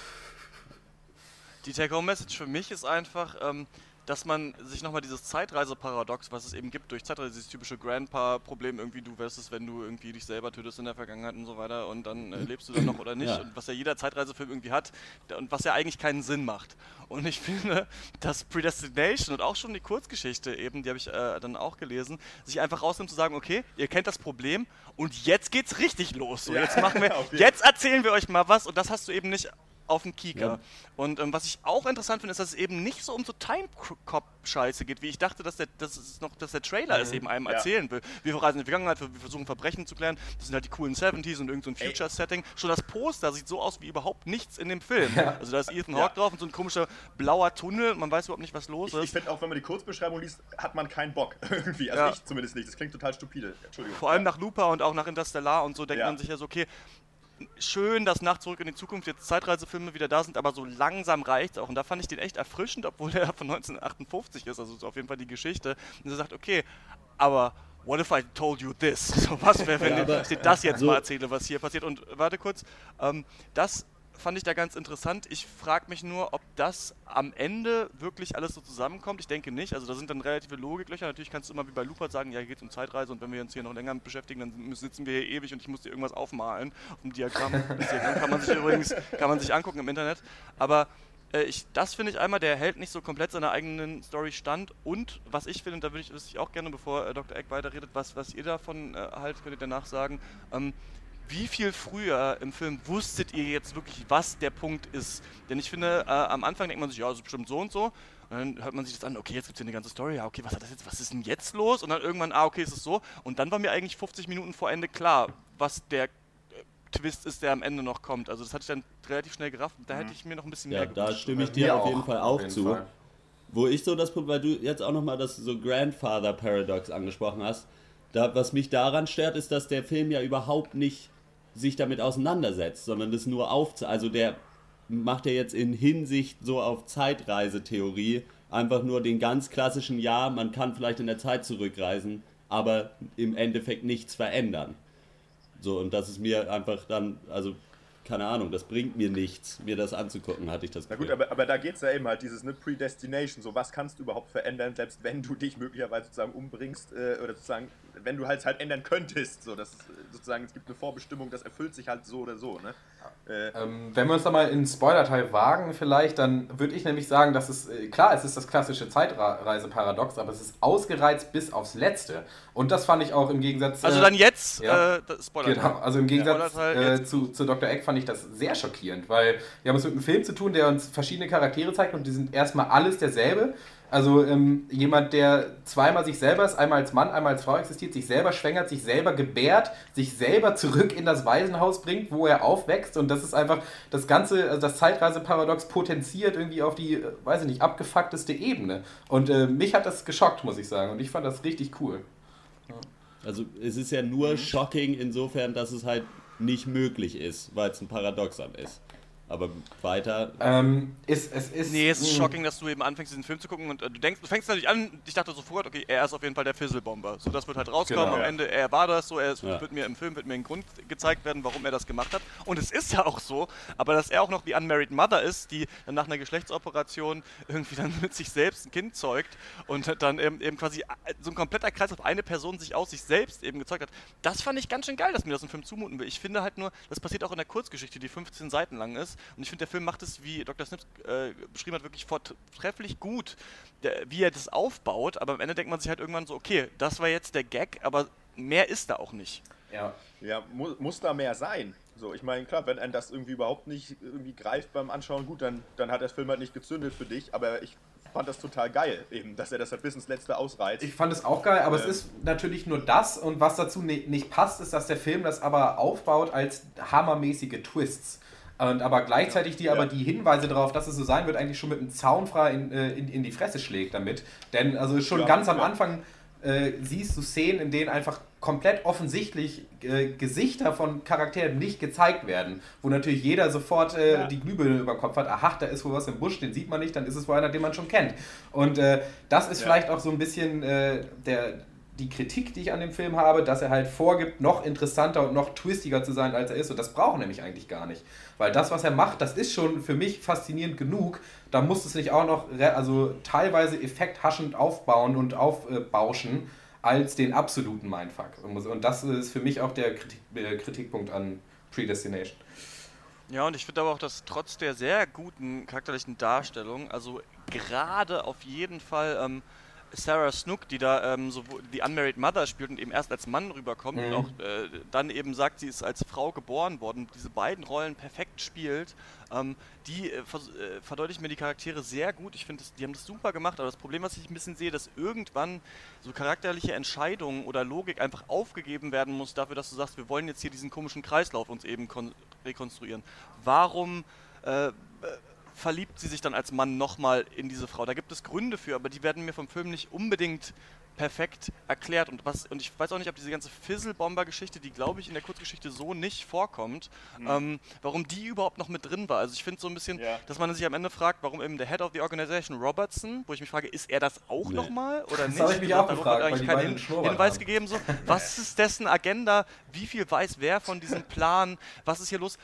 Die Take-Home-Message für mich ist einfach, ähm, dass man sich nochmal dieses Zeitreise-Paradox, was es eben gibt durch Zeitreise, dieses typische Grandpa-Problem, irgendwie du wirst es, wenn du irgendwie dich selber tötest in der Vergangenheit und so weiter und dann äh, lebst du dann noch oder nicht Ja. und was ja jeder Zeitreisefilm irgendwie hat und was ja eigentlich keinen Sinn macht. Und ich finde, dass Predestination und auch schon die Kurzgeschichte eben, die habe ich äh, dann auch gelesen, sich einfach rausnimmt zu sagen, okay, ihr kennt das Problem und jetzt geht's richtig los. So, Ja, jetzt machen wir, jetzt erzählen wir euch mal was und das hast du eben nicht auf dem Kieker. Ja. Und ähm, was ich auch interessant finde, ist, dass es eben nicht so um so Time-Cop-Scheiße geht, wie ich dachte, dass der, dass es noch, dass der Trailer es eben einem Ja. erzählen will. Wir reisen in die Vergangenheit, wir versuchen Verbrechen zu klären. Das sind halt die coolen 70s und irgend so. Future-Setting. Schon das Poster sieht so aus wie überhaupt nichts in dem Film. Also da ist Ethan Ja. Hawke drauf und so ein komischer blauer Tunnel. Man weiß überhaupt nicht, was los Ich, ich ist. finde auch, wenn man die Kurzbeschreibung liest, hat man keinen Bock irgendwie. Also Ja. ich zumindest nicht. Das klingt total stupide. Entschuldigung. Vor allem nach Looper und auch nach Interstellar und so denkt Ja. man sich ja so, okay, schön, dass nach Zurück in die Zukunft jetzt Zeitreisefilme wieder da sind, aber so langsam reicht auch. Und da fand ich den echt erfrischend, obwohl der von 1958 ist, also ist auf jeden Fall die Geschichte. Und er sagt, okay, aber what if I told you this? So, was wäre, wenn Ja, ich dir das jetzt so- mal erzähle, was hier passiert? Und warte kurz, ähm, das fand ich da ganz interessant. Ich frage mich nur, ob das am Ende wirklich alles so zusammenkommt. Ich denke nicht. Also da sind dann relative Logiklöcher. Natürlich kannst du immer wie bei Lupert sagen, ja, hier geht es um Zeitreise und wenn wir uns hier noch länger beschäftigen, dann sitzen wir hier ewig und ich muss dir irgendwas aufmalen. Auf dem Diagramm. Das Diagramm kann man sich übrigens kann man sich angucken im Internet. Aber äh, ich, das finde ich einmal, der hält nicht so komplett seiner eigenen Story stand. Und was ich finde, und da würde ich, ich auch gerne, bevor äh, Dr. Eck weiterredet, was, was ihr davon äh, haltet, könnt ihr danach sagen. Ähm, wie viel früher im Film wusstet ihr jetzt wirklich, was der Punkt ist? Denn ich finde, äh, am Anfang denkt man sich, ja, das ist bestimmt so und so. Und dann hört man sich das an, okay, jetzt gibt es hier eine ganze Story, ja, okay, was hat das jetzt, was ist denn jetzt los? Und dann irgendwann, ah, okay, ist es so. Und dann war mir eigentlich 50 Minuten vor Ende klar, was der äh, Twist ist, der am Ende noch kommt. Also das hatte ich dann relativ schnell gerafft. Da hätte ich mir noch ein bisschen Ja, mehr da gewünscht. stimme ich dir auf auch, jeden Fall auf auch jeden zu. Fall. Wo ich so das Problem, weil du jetzt auch nochmal das so Grandfather Paradox angesprochen hast, da, was mich daran stört, ist, dass der Film ja überhaupt nicht sich damit auseinandersetzt, sondern das nur auf, also der macht ja jetzt in Hinsicht so auf Zeitreisetheorie einfach nur den ganz klassischen, ja, man kann vielleicht in der Zeit zurückreisen, aber im Endeffekt nichts verändern. So, und das ist mir einfach dann, also, keine Ahnung, das bringt mir nichts, mir das anzugucken, hatte ich das Na gut, Gefühl. aber, aber da geht es ja eben halt, dieses ne, Predestination, so was kannst du überhaupt verändern, selbst wenn du dich möglicherweise sozusagen umbringst äh, oder sozusagen, wenn du halt halt ändern könntest, so, das, äh, sozusagen, es gibt eine Vorbestimmung, das erfüllt sich halt so oder so, ne? Äh, Ähm, wenn wir uns da mal in den Spoiler-Teil wagen, vielleicht, dann würde ich nämlich sagen, dass es, äh, klar, es ist das klassische Zeitreiseparadox, aber es ist ausgereizt bis aufs Letzte. Und das fand ich auch im Gegensatz. Also äh, dann jetzt, ja. äh, Spoiler. Genau, also im Gegensatz äh, zu, zu Dr. Eck fand ich das sehr schockierend, weil wir haben es mit einem Film zu tun, der uns verschiedene Charaktere zeigt und die sind erstmal alles derselbe. Also ähm, jemand, der zweimal sich selber ist, einmal als Mann, einmal als Frau existiert, sich selber schwängert, sich selber gebärt, sich selber zurück in das Waisenhaus bringt, wo er aufwächst und das ist einfach das ganze, also das Zeitreiseparadox potenziert irgendwie auf die, äh, weiß ich nicht, abgefuckteste Ebene. Und äh, mich hat das geschockt, muss ich sagen, und ich fand das richtig cool. Also es ist ja nur shocking insofern, dass es halt nicht möglich ist, weil es ein Paradoxon ist. Aber weiter. Ähm, ist, es ist, Nee, es ist mh. shocking, dass du eben anfängst, diesen Film zu gucken und äh, du denkst, du fängst natürlich an, ich dachte sofort, okay, er ist auf jeden Fall der Fizzlebomber. So, das wird halt rauskommen, Genau, am ja. Ende, er war das so, er ist, Ja. wird mir im Film, wird mir ein Grund gezeigt werden, warum er das gemacht hat. Und es ist ja auch so, aber dass er auch noch die Unmarried Mother ist, die dann nach einer Geschlechtsoperation irgendwie dann mit sich selbst ein Kind zeugt und dann eben, eben quasi äh, so ein kompletter Kreis auf eine Person sich aus sich selbst eben gezeugt hat. Das fand ich ganz schön geil, dass mir das ein Film zumuten will. Ich finde halt nur, das passiert auch in der Kurzgeschichte, die 15 Seiten lang ist. Und ich finde, der Film macht es, wie Dr. Snips äh, beschrieben hat, wirklich vortrefflich gut, der, wie er das aufbaut. Aber am Ende denkt man sich halt irgendwann so, okay, das war jetzt der Gag, aber mehr ist da auch nicht. Ja. Ja, mu muss da mehr sein. So, ich meine, klar, wenn ein das irgendwie überhaupt nicht irgendwie greift beim Anschauen, gut, dann, dann hat der Film halt nicht gezündet für dich, aber ich fand das total geil, eben, dass er das halt bis ins Letzte ausreizt. Ich fand es auch geil, aber es Ähm. ist natürlich nur das und was dazu ni- nicht passt, ist, dass der Film das aber aufbaut als hammermäßige Twists. Und aber gleichzeitig die aber die Hinweise darauf, dass es so sein wird, eigentlich schon mit einem Zaunfrei in, äh, in, in die Fresse schlägt damit. Denn also schon Ja, ganz am ja. Anfang äh, siehst du Szenen, in denen einfach komplett offensichtlich äh, Gesichter von Charakteren nicht gezeigt werden, wo natürlich jeder sofort äh, Ja. die Glühbirne über dem Kopf hat, aha, da ist wohl was im Busch, den sieht man nicht, dann ist es wohl einer, den man schon kennt. Und äh, das ist Ja. vielleicht auch so ein bisschen äh, der, die Kritik, die ich an dem Film habe, dass er halt vorgibt, noch interessanter und noch twistiger zu sein, als er ist. Und das braucht er nämlich eigentlich gar nicht. Weil das, was er macht, das ist schon für mich faszinierend genug. Da muss es nicht auch noch also teilweise effekthaschend aufbauen und aufbauschen als den absoluten Mindfuck. Und und das ist für mich auch der Kritik, äh, Kritikpunkt an Predestination. Ja, und ich finde aber auch, dass trotz der sehr guten charakterlichen Darstellung, also gerade auf jeden Fall ähm, Sarah Snook, die da ähm, sowohl die Unmarried Mother spielt und eben erst als Mann rüberkommt Mhm. und auch äh, dann eben sagt, sie ist als Frau geboren worden, diese beiden Rollen perfekt spielt, ähm, die äh, äh, verdeutlichen mir die Charaktere sehr gut. Ich finde, die haben das super gemacht, aber das Problem, was ich ein bisschen sehe, dass irgendwann so charakterliche Entscheidungen oder Logik einfach aufgegeben werden muss dafür, dass du sagst, wir wollen jetzt hier diesen komischen Kreislauf uns eben kon- rekonstruieren. Warum äh, äh, verliebt sie sich dann als Mann nochmal in diese Frau? Da gibt es Gründe für, aber die werden mir vom Film nicht unbedingt perfekt erklärt. Und, was, und ich weiß auch nicht, ob diese ganze Fizzle-Bomber-Geschichte, die glaube ich in der Kurzgeschichte so nicht vorkommt, ähm, warum die überhaupt noch mit drin war. Also ich finde so ein bisschen, Ja. dass man sich am Ende fragt, warum eben der Head of the Organization Robertson, wo ich mich frage, ist er das auch Nee. nochmal oder Das nicht? habe ich mich auch wird gefragt, eigentlich die kein beiden Hin Hinweis haben. gegeben. So, was ist dessen Agenda? Wie viel weiß wer von diesem Plan? Was ist hier los?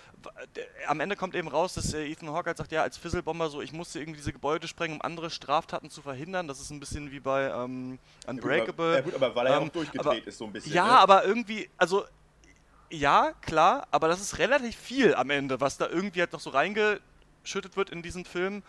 Der- Am Ende kommt eben raus, dass äh, Ethan Hawke halt sagt, ja, als Fizzlebomber so, ich musste irgendwie diese Gebäude sprengen, um andere Straftaten zu verhindern. Das ist ein bisschen wie bei ähm, Unbreakable. Ja gut, aber weil er ja Ähm, auch durchgedreht aber- ist so ein bisschen. Ja, ne? aber irgendwie, also ja, klar, aber das ist relativ viel am Ende, was da irgendwie halt noch so reingeschüttet wird in diesen Film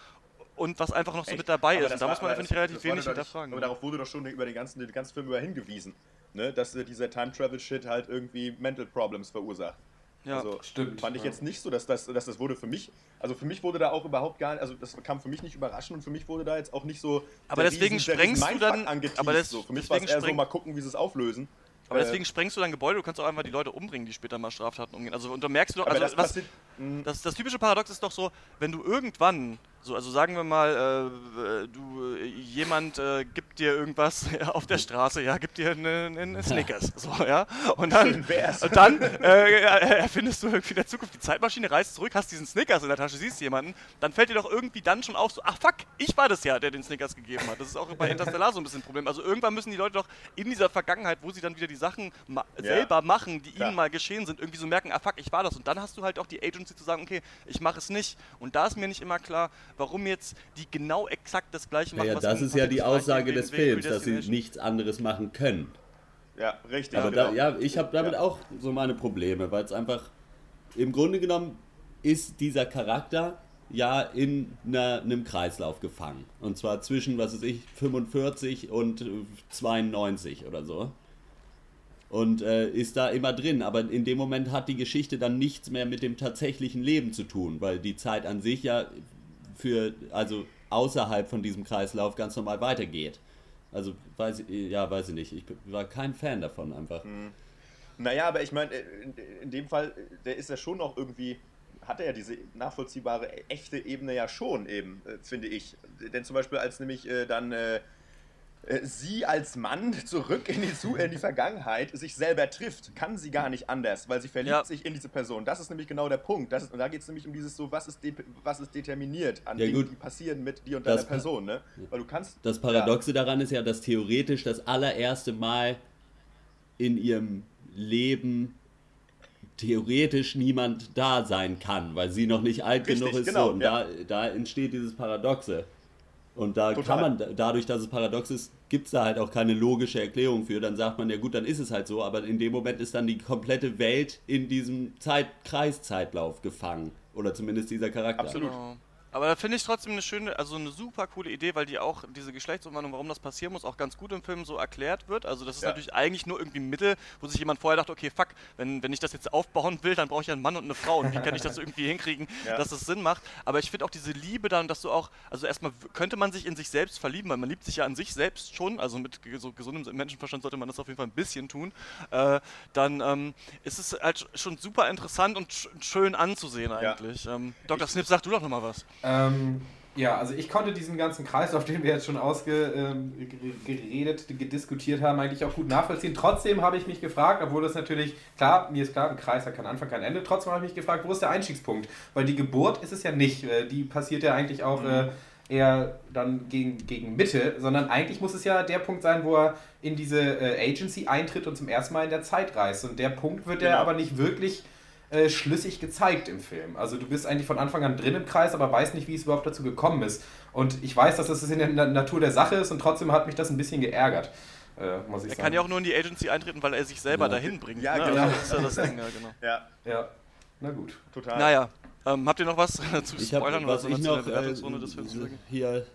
und was einfach noch so Echt? mit dabei Aber ist. Und da war- muss man, aber ich, das- relativ wenig nicht- hinterfragen. Aber darauf wurde doch schon über den ganzen, den ganzen Film über hingewiesen, ne? dass äh, dieser Time-Travel-Shit halt irgendwie Mental Problems verursacht. Ja. Also Stimmt, fand ich ja. jetzt nicht so, dass das, dass das wurde für mich, also für mich wurde da auch überhaupt gar nicht, also das kam für mich nicht überraschend und für mich wurde da jetzt auch nicht so. Aber deswegen riesen- sprengst du dann- aber das- so. Für mich war es deswegen eher so, mal gucken, wie sie es auflösen. Aber Äh, deswegen sprengst du dein Gebäude, du kannst auch einfach die Leute umbringen, die später mal Straftaten umgehen. Also und da merkst du doch, also das was, passiert, mh, das, das typische Paradox ist doch so, wenn du irgendwann, so, also sagen wir mal, äh, äh, du, äh, jemand äh, gibt dir irgendwas ja, auf der Straße, ja, gibt dir einen einen Snickers, so, ja, und dann, und dann äh, erfindest du irgendwie in der Zukunft die Zeitmaschine, reist zurück, hast diesen Snickers in der Tasche, siehst jemanden, dann fällt dir doch irgendwie dann schon auf, so, ach fuck, ich war das ja, der den Snickers gegeben hat. Das ist auch bei Interstellar so ein bisschen ein Problem. Also irgendwann müssen die Leute doch in dieser Vergangenheit, wo sie dann wieder die Sachen ma Ja. selber machen, die ihnen mal geschehen sind, irgendwie so merken, ah fuck, ich war das. Und dann hast du halt auch die Agency zu sagen, okay, ich mache es nicht. Und da ist mir nicht immer klar, warum jetzt die genau exakt das gleiche machen. Naja, was das ist ja die Aussage des Films, dass sie nichts anderes machen können. ja, richtig. Aber genau. da, ja, ich habe damit Ja. auch so meine Probleme, weil es einfach im Grunde genommen ist dieser Charakter ja in einer, einem Kreislauf gefangen. Und zwar zwischen, was weiß ich, 45 und äh, 92 oder so. Und äh, ist da immer drin. Aber in dem Moment hat die Geschichte dann nichts mehr mit dem tatsächlichen Leben zu tun, weil die Zeit an sich ja für, also außerhalb von diesem Kreislauf ganz normal weitergeht. Also, weiß ja, weiß ich nicht. Ich war kein Fan davon einfach. Naja, aber ich meine, in, in dem Fall, äh, der ist ja schon noch irgendwie, hat er ja diese nachvollziehbare, echte Ebene ja schon eben, äh, finde ich. Denn zum Beispiel, als nämlich äh, dann äh, äh, sie als Mann zurück in die, Zu in die Vergangenheit sich selber trifft, kann sie gar nicht anders, weil sie verliebt Ja. sich in diese Person. Das ist nämlich genau der Punkt. Das ist, und da geht es nämlich um dieses so, was ist, de was ist determiniert an Ja, Dingen, gut. die passieren mit dir und Das deiner Person. Ne? Weil du kannst... Das Paradoxe daran ist ja, dass theoretisch das allererste Mal in ihrem Leben theoretisch niemand da sein kann, weil sie noch nicht alt Richtig, genug ist. genau, so, und ja. da, da entsteht dieses Paradoxe. Und da Total. kann man, dadurch, dass es paradox ist, gibt es da halt auch keine logische Erklärung für. Dann sagt man, ja gut, dann ist es halt so, aber in dem Moment ist dann die komplette Welt in diesem Zeit Kreiszeitlauf gefangen. Oder zumindest dieser Charakter. Absolut. Aber da finde ich trotzdem eine schöne, also eine super coole Idee, weil die auch diese Geschlechtsumwandlung, warum das passieren muss, auch ganz gut im Film so erklärt wird. Also das ist Ja. natürlich eigentlich nur irgendwie ein Mittel, wo sich jemand vorher dachte, okay, fuck, wenn, wenn ich das jetzt aufbauen will, dann brauche ich ja einen Mann und eine Frau. Und wie kann ich das irgendwie hinkriegen, Ja. dass es Sinn macht? Aber ich finde auch diese Liebe dann, dass du auch, also erstmal könnte man sich in sich selbst verlieben, weil man liebt sich ja an sich selbst schon, also mit so gesundem Menschenverstand sollte man das auf jeden Fall ein bisschen tun. Äh, dann ähm, ist es halt schon super interessant und sch schön anzusehen Ja. eigentlich. Ähm, Dr. Snip, sag du doch nochmal was. Ähm, ja, also ich konnte diesen ganzen Kreis, auf den wir jetzt schon ausgeredet, diskutiert haben, eigentlich auch gut nachvollziehen. Trotzdem habe ich mich gefragt, obwohl das natürlich, klar, mir ist klar, ein Kreis hat keinen Anfang, kein Ende, trotzdem habe ich mich gefragt, wo ist der Einstiegspunkt? Weil die Geburt ist es ja nicht. Äh, Die passiert ja eigentlich auch äh, eher dann gegen, gegen Mitte, sondern eigentlich muss es ja der Punkt sein, wo er in diese äh, Agency eintritt und zum ersten Mal in der Zeit reist. Und der Punkt wird ja Genau. aber nicht wirklich äh, schlüssig gezeigt im Film. Also du bist eigentlich von Anfang an drin im Kreis, aber weißt nicht, wie es überhaupt dazu gekommen ist. Und ich weiß, dass das in der Na- Natur der Sache ist und trotzdem hat mich das ein bisschen geärgert, äh, muss ich Er sagen. kann ja auch nur in die Agency eintreten, weil er sich selber Ja. dahin bringt. Ja, ne? genau. Also das ist ja das Ding, ja, genau. Ja, Ja, na gut. total. Naja, ähm, habt ihr noch was zu Ich habe, spoilern oder was so ich noch der Bewertungsrunde des Films äh, hier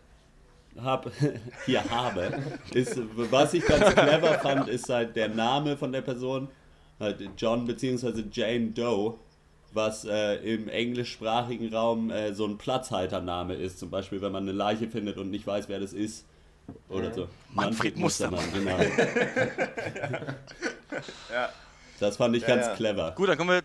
hab, hier habe, ist, was ich ganz clever fand, ist halt der Name von der Person, halt John bzw. Jane Doe, was äh, im englischsprachigen Raum äh, so ein Platzhaltername ist. Zum Beispiel, wenn man eine Leiche findet und nicht weiß, wer das ist. Oder so. Manfred Mustermann. genau. Ja. Das fand ich Ja, ganz ja. clever. Gut, dann kommen wir,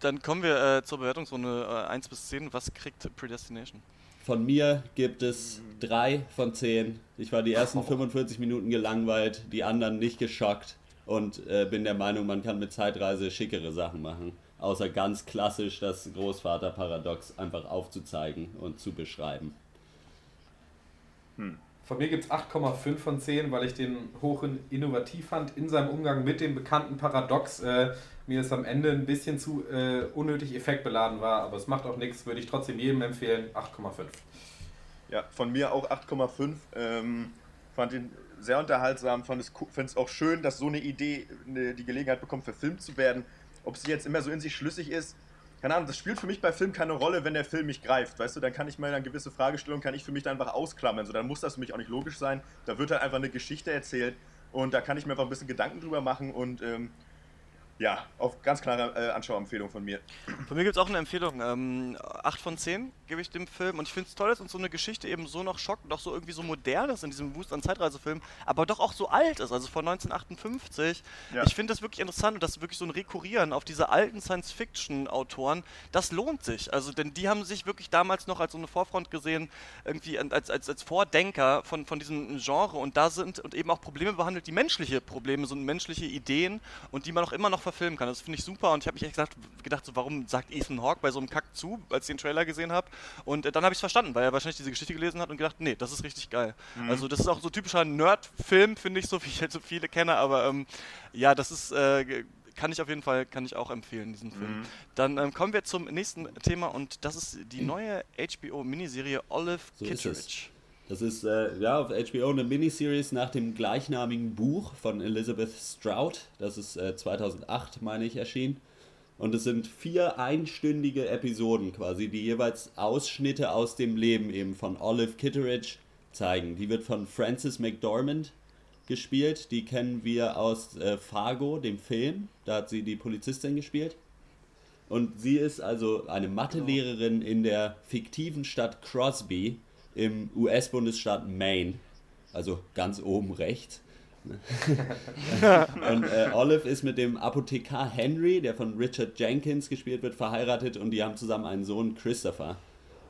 dann kommen wir äh, zur Bewertungsrunde äh, 1 bis 10. Was kriegt Predestination? Von mir gibt es drei von zehn. Ich war die ersten 45 Minuten gelangweilt, die anderen nicht geschockt und äh, bin der Meinung, man kann mit Zeitreise schickere Sachen machen. Außer ganz klassisch das Großvaterparadox einfach aufzuzeigen und zu beschreiben. Von mir gibt es 8,5 von 10, weil ich den hoch innovativ fand in seinem Umgang mit dem bekannten Paradox. Äh, mir ist am Ende ein bisschen zu äh, unnötig effektbeladen war, aber es macht auch nichts, würde ich trotzdem jedem empfehlen. 8,5. Ja, von mir auch 8,5. Ähm, fand ihn sehr unterhaltsam, fand es, fand es auch schön, dass so eine Idee ne, die Gelegenheit bekommt, verfilmt zu werden. Ob sie jetzt immer so in sich schlüssig ist, keine Ahnung, das spielt für mich bei Film keine Rolle, wenn der Film mich greift. Weißt du, dann kann ich mal eine gewisse Fragestellung, kann ich für mich dann einfach ausklammern. So, dann muss das für mich auch nicht logisch sein. Da wird halt einfach eine Geschichte erzählt und da kann ich mir einfach ein bisschen Gedanken drüber machen und ähm, ja, auf ganz klare äh, Anschauempfehlung von mir. Von mir gibt es auch eine Empfehlung. Ähm, 8 von 10 gebe ich dem Film. Und ich finde es toll, dass uns so eine Geschichte eben so noch schockt und auch so irgendwie so modern ist in diesem Wust an Zeitreisefilm, aber doch auch so alt ist, also von 1958. Ja. Ich finde das wirklich interessant und das wirklich so ein Rekurrieren auf diese alten Science-Fiction-Autoren, das lohnt sich. Also, denn die haben sich wirklich damals noch als so eine Vorfront gesehen, irgendwie als, als, als Vordenker von, von diesem Genre und da sind und eben auch Probleme behandelt, die menschliche Probleme sind, menschliche Ideen und die man auch immer noch verfilmen kann. Das finde ich super und ich habe mich echt gedacht, gedacht so, warum sagt Ethan Hawke bei so einem Kack zu, als ich den Trailer gesehen habe und äh, dann habe ich es verstanden, weil er wahrscheinlich diese Geschichte gelesen hat und gedacht, nee, das ist richtig geil. Also das ist auch so typischer Nerd-Film, finde ich, so wie ich halt so viele kenne, aber ähm, ja, das ist äh, kann ich auf jeden Fall, kann ich auch empfehlen, diesen Film. Dann ähm, kommen wir zum nächsten Thema und das ist die neue HBO-Miniserie Olive So. Kitteridge. Das ist äh, ja auf HBO eine Miniseries nach dem gleichnamigen Buch von Elizabeth Stroud. Das ist äh, 2008, meine ich, erschienen. Und es sind vier einstündige Episoden quasi, die jeweils Ausschnitte aus dem Leben eben von Olive Kitteridge zeigen. Die wird von Frances McDormand gespielt. Die kennen wir aus äh, Fargo, dem Film. Da hat sie die Polizistin gespielt. Und sie ist also eine Mathelehrerin in der fiktiven Stadt Crosby im US-Bundesstaat Maine. Also ganz oben rechts. und äh, Olive ist mit dem Apothekar Henry, der von Richard Jenkins gespielt wird, verheiratet und die haben zusammen einen Sohn, Christopher.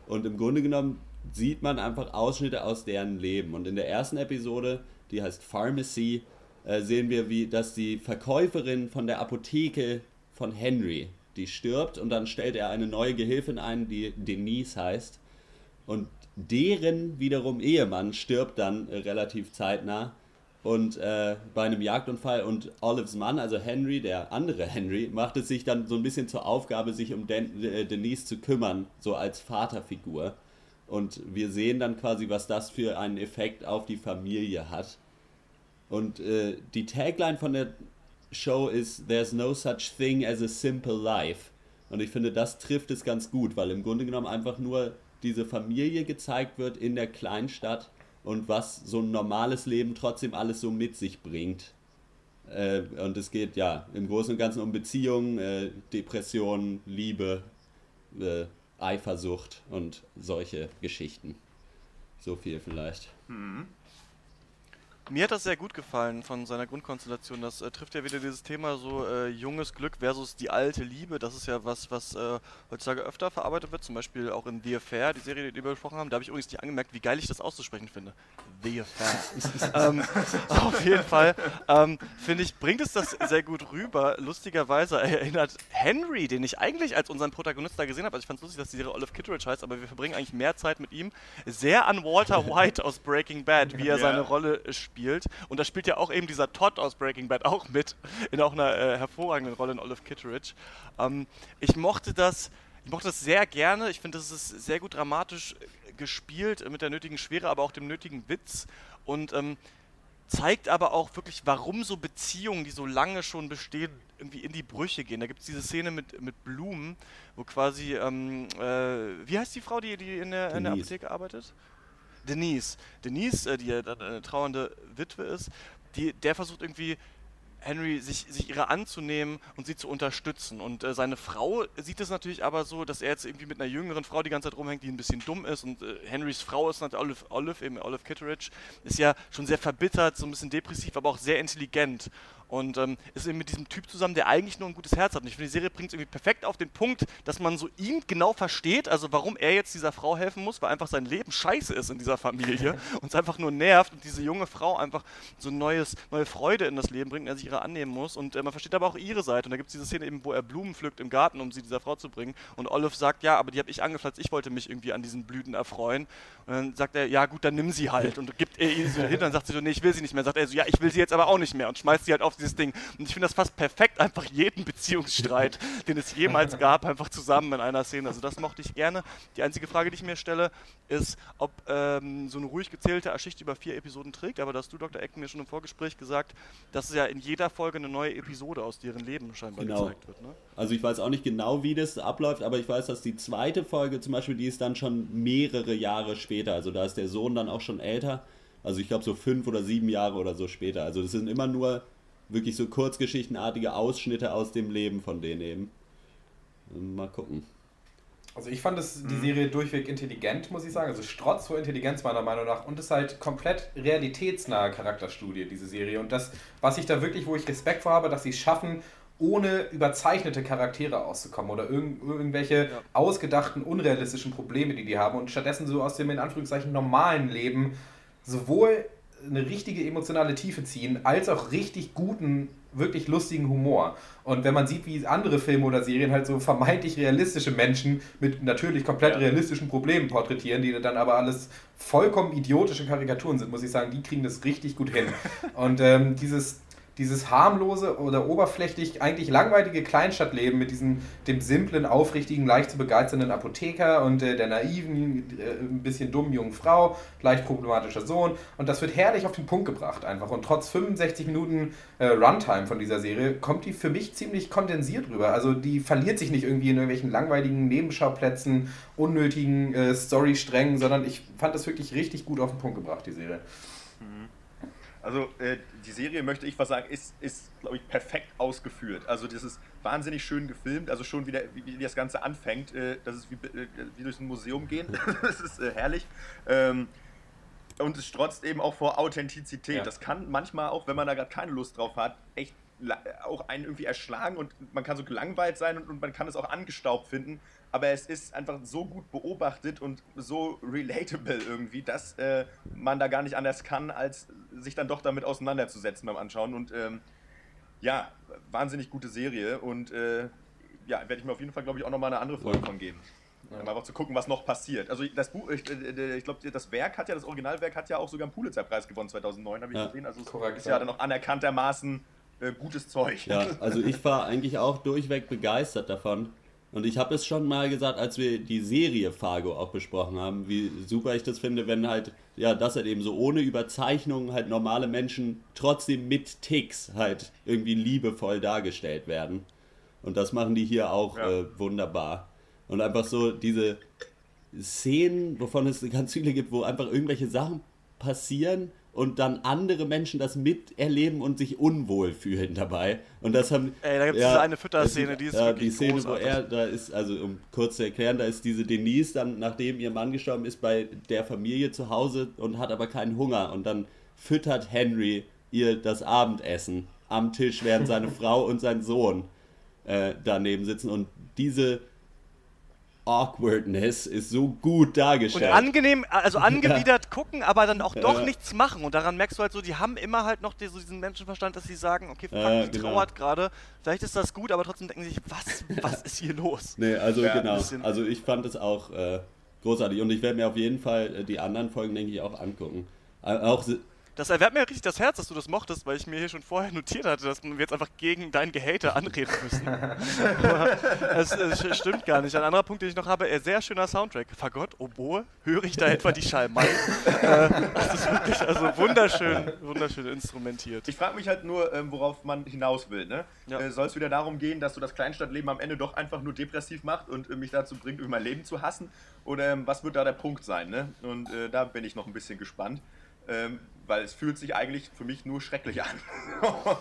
Und im Grunde genommen sieht man einfach Ausschnitte aus deren Leben. Und in der ersten Episode, die heißt Pharmacy, äh, sehen wir, wie dass die Verkäuferin von der Apotheke von Henry, die stirbt und dann stellt er eine neue Gehilfin ein, die Denise heißt. Und deren wiederum Ehemann stirbt dann äh, relativ zeitnah und äh, bei einem Jagdunfall und Olives Mann, also Henry, der andere Henry, macht es sich dann so ein bisschen zur Aufgabe, sich um Den äh, Denise zu kümmern, so als Vaterfigur. Und wir sehen dann quasi, was das für einen Effekt auf die Familie hat. Und äh, die Tagline von der Show ist There's no such thing as a simple life. Und ich finde, das trifft es ganz gut, weil im Grunde genommen einfach nur diese Familie gezeigt wird in der Kleinstadt und was so ein normales Leben trotzdem alles so mit sich bringt. Äh, und es geht ja im Großen und Ganzen um Beziehungen, äh, Depressionen, Liebe, äh, Eifersucht und solche Geschichten. So viel vielleicht. Mhm. Mir hat das sehr gut gefallen von seiner Grundkonstellation. Das äh, trifft ja wieder dieses Thema so äh, junges Glück versus die alte Liebe. Das ist ja was, was äh, heutzutage öfter verarbeitet wird. Zum Beispiel auch in The Affair, die Serie, die wir besprochen haben. Da habe ich übrigens nicht angemerkt, wie geil ich das auszusprechen finde. The Affair. ähm, auf jeden Fall ähm, finde ich, bringt es das sehr gut rüber. Lustigerweise erinnert Henry, den ich eigentlich als unseren Protagonisten da gesehen habe. Also ich fand es lustig, dass die Serie Olive Kittredge heißt, aber wir verbringen eigentlich mehr Zeit mit ihm. Sehr an Walter White aus Breaking Bad, wie er ja. seine Rolle spielt spielt. Und da spielt ja auch eben dieser Todd aus Breaking Bad auch mit, in auch einer äh, hervorragenden Rolle in Olive Kitteridge. Ähm, ich mochte das, ich mochte das sehr gerne. Ich finde, das ist sehr gut dramatisch äh, gespielt, mit der nötigen Schwere, aber auch dem nötigen Witz. Und ähm, zeigt aber auch wirklich, warum so Beziehungen, die so lange schon bestehen, irgendwie in die Brüche gehen. Da gibt es diese Szene mit, mit Blumen, wo quasi, ähm, äh, wie heißt die Frau, die, die in, der, in der Apotheke arbeitet? Denise. Denise, äh, die ja dann eine trauernde Witwe ist, die, der versucht irgendwie Henry sich, sich ihrer anzunehmen und sie zu unterstützen. Und äh, seine Frau sieht es natürlich aber so, dass er jetzt irgendwie mit einer jüngeren Frau die ganze Zeit rumhängt, die ein bisschen dumm ist. Und äh, Henrys Frau ist natürlich Olive, Olive, eben Olive Kitteridge, ist ja schon sehr verbittert, so ein bisschen depressiv, aber auch sehr intelligent. Und ähm, ist eben mit diesem Typ zusammen, der eigentlich nur ein gutes Herz hat. Und ich finde, die Serie bringt es irgendwie perfekt auf den Punkt, dass man so ihn genau versteht, also warum er jetzt dieser Frau helfen muss, weil einfach sein Leben scheiße ist in dieser Familie und es einfach nur nervt und diese junge Frau einfach so neues, neue Freude in das Leben bringt, und er sich ihrer annehmen muss. Und äh, man versteht aber auch ihre Seite. Und da gibt es diese Szene eben, wo er Blumen pflückt im Garten, um sie dieser Frau zu bringen. Und Olive sagt, ja, aber die habe ich angepflanzt, ich wollte mich irgendwie an diesen Blüten erfreuen. Und dann sagt er, ja gut, dann nimm sie halt. Und gibt er ihr sie hin, dann sagt sie so, nee, ich will sie nicht mehr. Sagt er so, ja, ich will sie jetzt aber auch nicht mehr. Und schmeißt sie halt auf dieses Ding. Und ich finde das fast perfekt, einfach jeden Beziehungsstreit, den es jemals gab, einfach zusammen in einer Szene. Also das mochte ich gerne. Die einzige Frage, die ich mir stelle, ist, ob ähm, so eine ruhig gezählte Geschichte über vier Episoden trägt. Aber da hast du, Dr. Ecken, mir schon im Vorgespräch gesagt, dass es ja in jeder Folge eine neue Episode aus deren Leben scheinbar genau. gezeigt wird. Ne? Also ich weiß auch nicht genau, wie das abläuft, aber ich weiß, dass die zweite Folge zum Beispiel, die ist dann schon mehrere Jahre später. Also da ist der Sohn dann auch schon älter. Also ich glaube so fünf oder sieben Jahre oder so später. Also das sind immer nur wirklich so kurzgeschichtenartige Ausschnitte aus dem Leben von denen eben. Mal gucken. Also ich fand das, die mhm. Serie durchweg intelligent, muss ich sagen. Also Strotz vor Intelligenz meiner Meinung nach. Und es ist halt komplett realitätsnahe Charakterstudie, diese Serie. Und das, was ich da wirklich, wo ich Respekt vor habe, dass sie es schaffen, ohne überzeichnete Charaktere auszukommen oder irg irgendwelche ja. ausgedachten, unrealistischen Probleme, die die haben und stattdessen so aus dem in Anführungszeichen normalen Leben sowohl eine richtige emotionale Tiefe ziehen, als auch richtig guten, wirklich lustigen Humor. Und wenn man sieht, wie andere Filme oder Serien halt so vermeintlich realistische Menschen mit natürlich komplett realistischen Problemen porträtieren, die dann aber alles vollkommen idiotische Karikaturen sind, muss ich sagen, die kriegen das richtig gut hin. Und ähm, dieses dieses harmlose oder oberflächlich eigentlich langweilige Kleinstadtleben mit diesem dem simplen, aufrichtigen, leicht zu begeisternden Apotheker und äh, der naiven, äh, ein bisschen dummen jungen Frau, leicht problematischer Sohn und das wird herrlich auf den Punkt gebracht einfach und trotz 65 Minuten äh, Runtime von dieser Serie kommt die für mich ziemlich kondensiert rüber. Also die verliert sich nicht irgendwie in irgendwelchen langweiligen Nebenschauplätzen, unnötigen äh, Storysträngen, sondern ich fand das wirklich richtig gut auf den Punkt gebracht, die Serie. Also äh, die Serie, möchte ich was sagen, ist, ist glaube ich, perfekt ausgeführt. Also das ist wahnsinnig schön gefilmt, also schon wieder, wie, wie das Ganze anfängt, äh, das ist wie, äh, wie durch ein Museum gehen, das ist äh, herrlich. Ähm, und es strotzt eben auch vor Authentizität. Ja. Das kann manchmal auch, wenn man da gerade keine Lust drauf hat, echt auch einen irgendwie erschlagen und man kann so gelangweilt sein und, und man kann es auch angestaubt finden aber es ist einfach so gut beobachtet und so relatable irgendwie, dass äh, man da gar nicht anders kann, als sich dann doch damit auseinanderzusetzen beim Anschauen. Und ähm, ja, wahnsinnig gute Serie und äh, ja, werde ich mir auf jeden Fall, glaube ich, auch nochmal eine andere Folge von geben. Ja. Um einfach zu gucken, was noch passiert. Also das Buch, ich, äh, ich glaube, das Werk hat ja, das Originalwerk hat ja auch sogar einen Pulitzer-Preis gewonnen 2009, habe ich ja. gesehen. Also es Korrekt, ist ja, ja dann auch anerkanntermaßen äh, gutes Zeug. Ja, also ich war eigentlich auch durchweg begeistert davon. Und ich habe es schon mal gesagt, als wir die Serie Fargo auch besprochen haben, wie super ich das finde, wenn halt, ja, das halt eben so ohne Überzeichnung halt normale Menschen trotzdem mit Ticks halt irgendwie liebevoll dargestellt werden. Und das machen die hier auch ja. äh, wunderbar. Und einfach so diese, Szenen, wovon es ganz viele gibt, wo einfach irgendwelche Sachen passieren und dann andere Menschen das miterleben und sich unwohl fühlen dabei. Und das haben. Ey, da gibt es ja, diese eine Fütterszene, die ist ja, wirklich Die Szene, großartig. wo er, da ist, also um kurz zu erklären, da ist diese Denise dann, nachdem ihr Mann gestorben ist, bei der Familie zu Hause und hat aber keinen Hunger. Und dann füttert Henry ihr das Abendessen am Tisch, während seine Frau und sein Sohn äh, daneben sitzen. Und diese Awkwardness ist so gut Und dargestellt. angenehm, also angewidert gucken, aber dann auch doch Ja. nichts machen. Und daran merkst du halt so, die haben immer halt noch diesen Menschenverstand, dass sie sagen, okay, fuck, Ja, die genau. trauert gerade, vielleicht ist das gut, aber trotzdem denken sie sich, was, was ist hier los? Nee, also Ja, genau. Also ich fand es auch äh, großartig und ich werde mir auf jeden Fall äh, die anderen Folgen, denke ich, auch angucken. Äh, auch Das erwärmt mir richtig das Herz, dass du das mochtest, weil ich mir hier schon vorher notiert hatte, dass wir jetzt einfach gegen dein Gehate anreden müssen. Es, es stimmt gar nicht. Ein anderer Punkt, den ich noch habe, äh, sehr schöner Soundtrack. Fagott, Oboe, höre ich da etwa die Schalmei? äh, das ist wirklich also wunderschön, wunderschön instrumentiert. Ich frage mich halt nur, ähm, worauf man hinaus will. Ne? Ja. Äh, Soll es wieder darum gehen, dass du das Kleinstadtleben am Ende doch einfach nur depressiv macht und äh, mich dazu bringt, über mein Leben zu hassen? Oder ähm, was wird da der Punkt sein? Ne? Und äh, da bin ich noch ein bisschen gespannt. Ähm, weil es fühlt sich eigentlich für mich nur schrecklich an.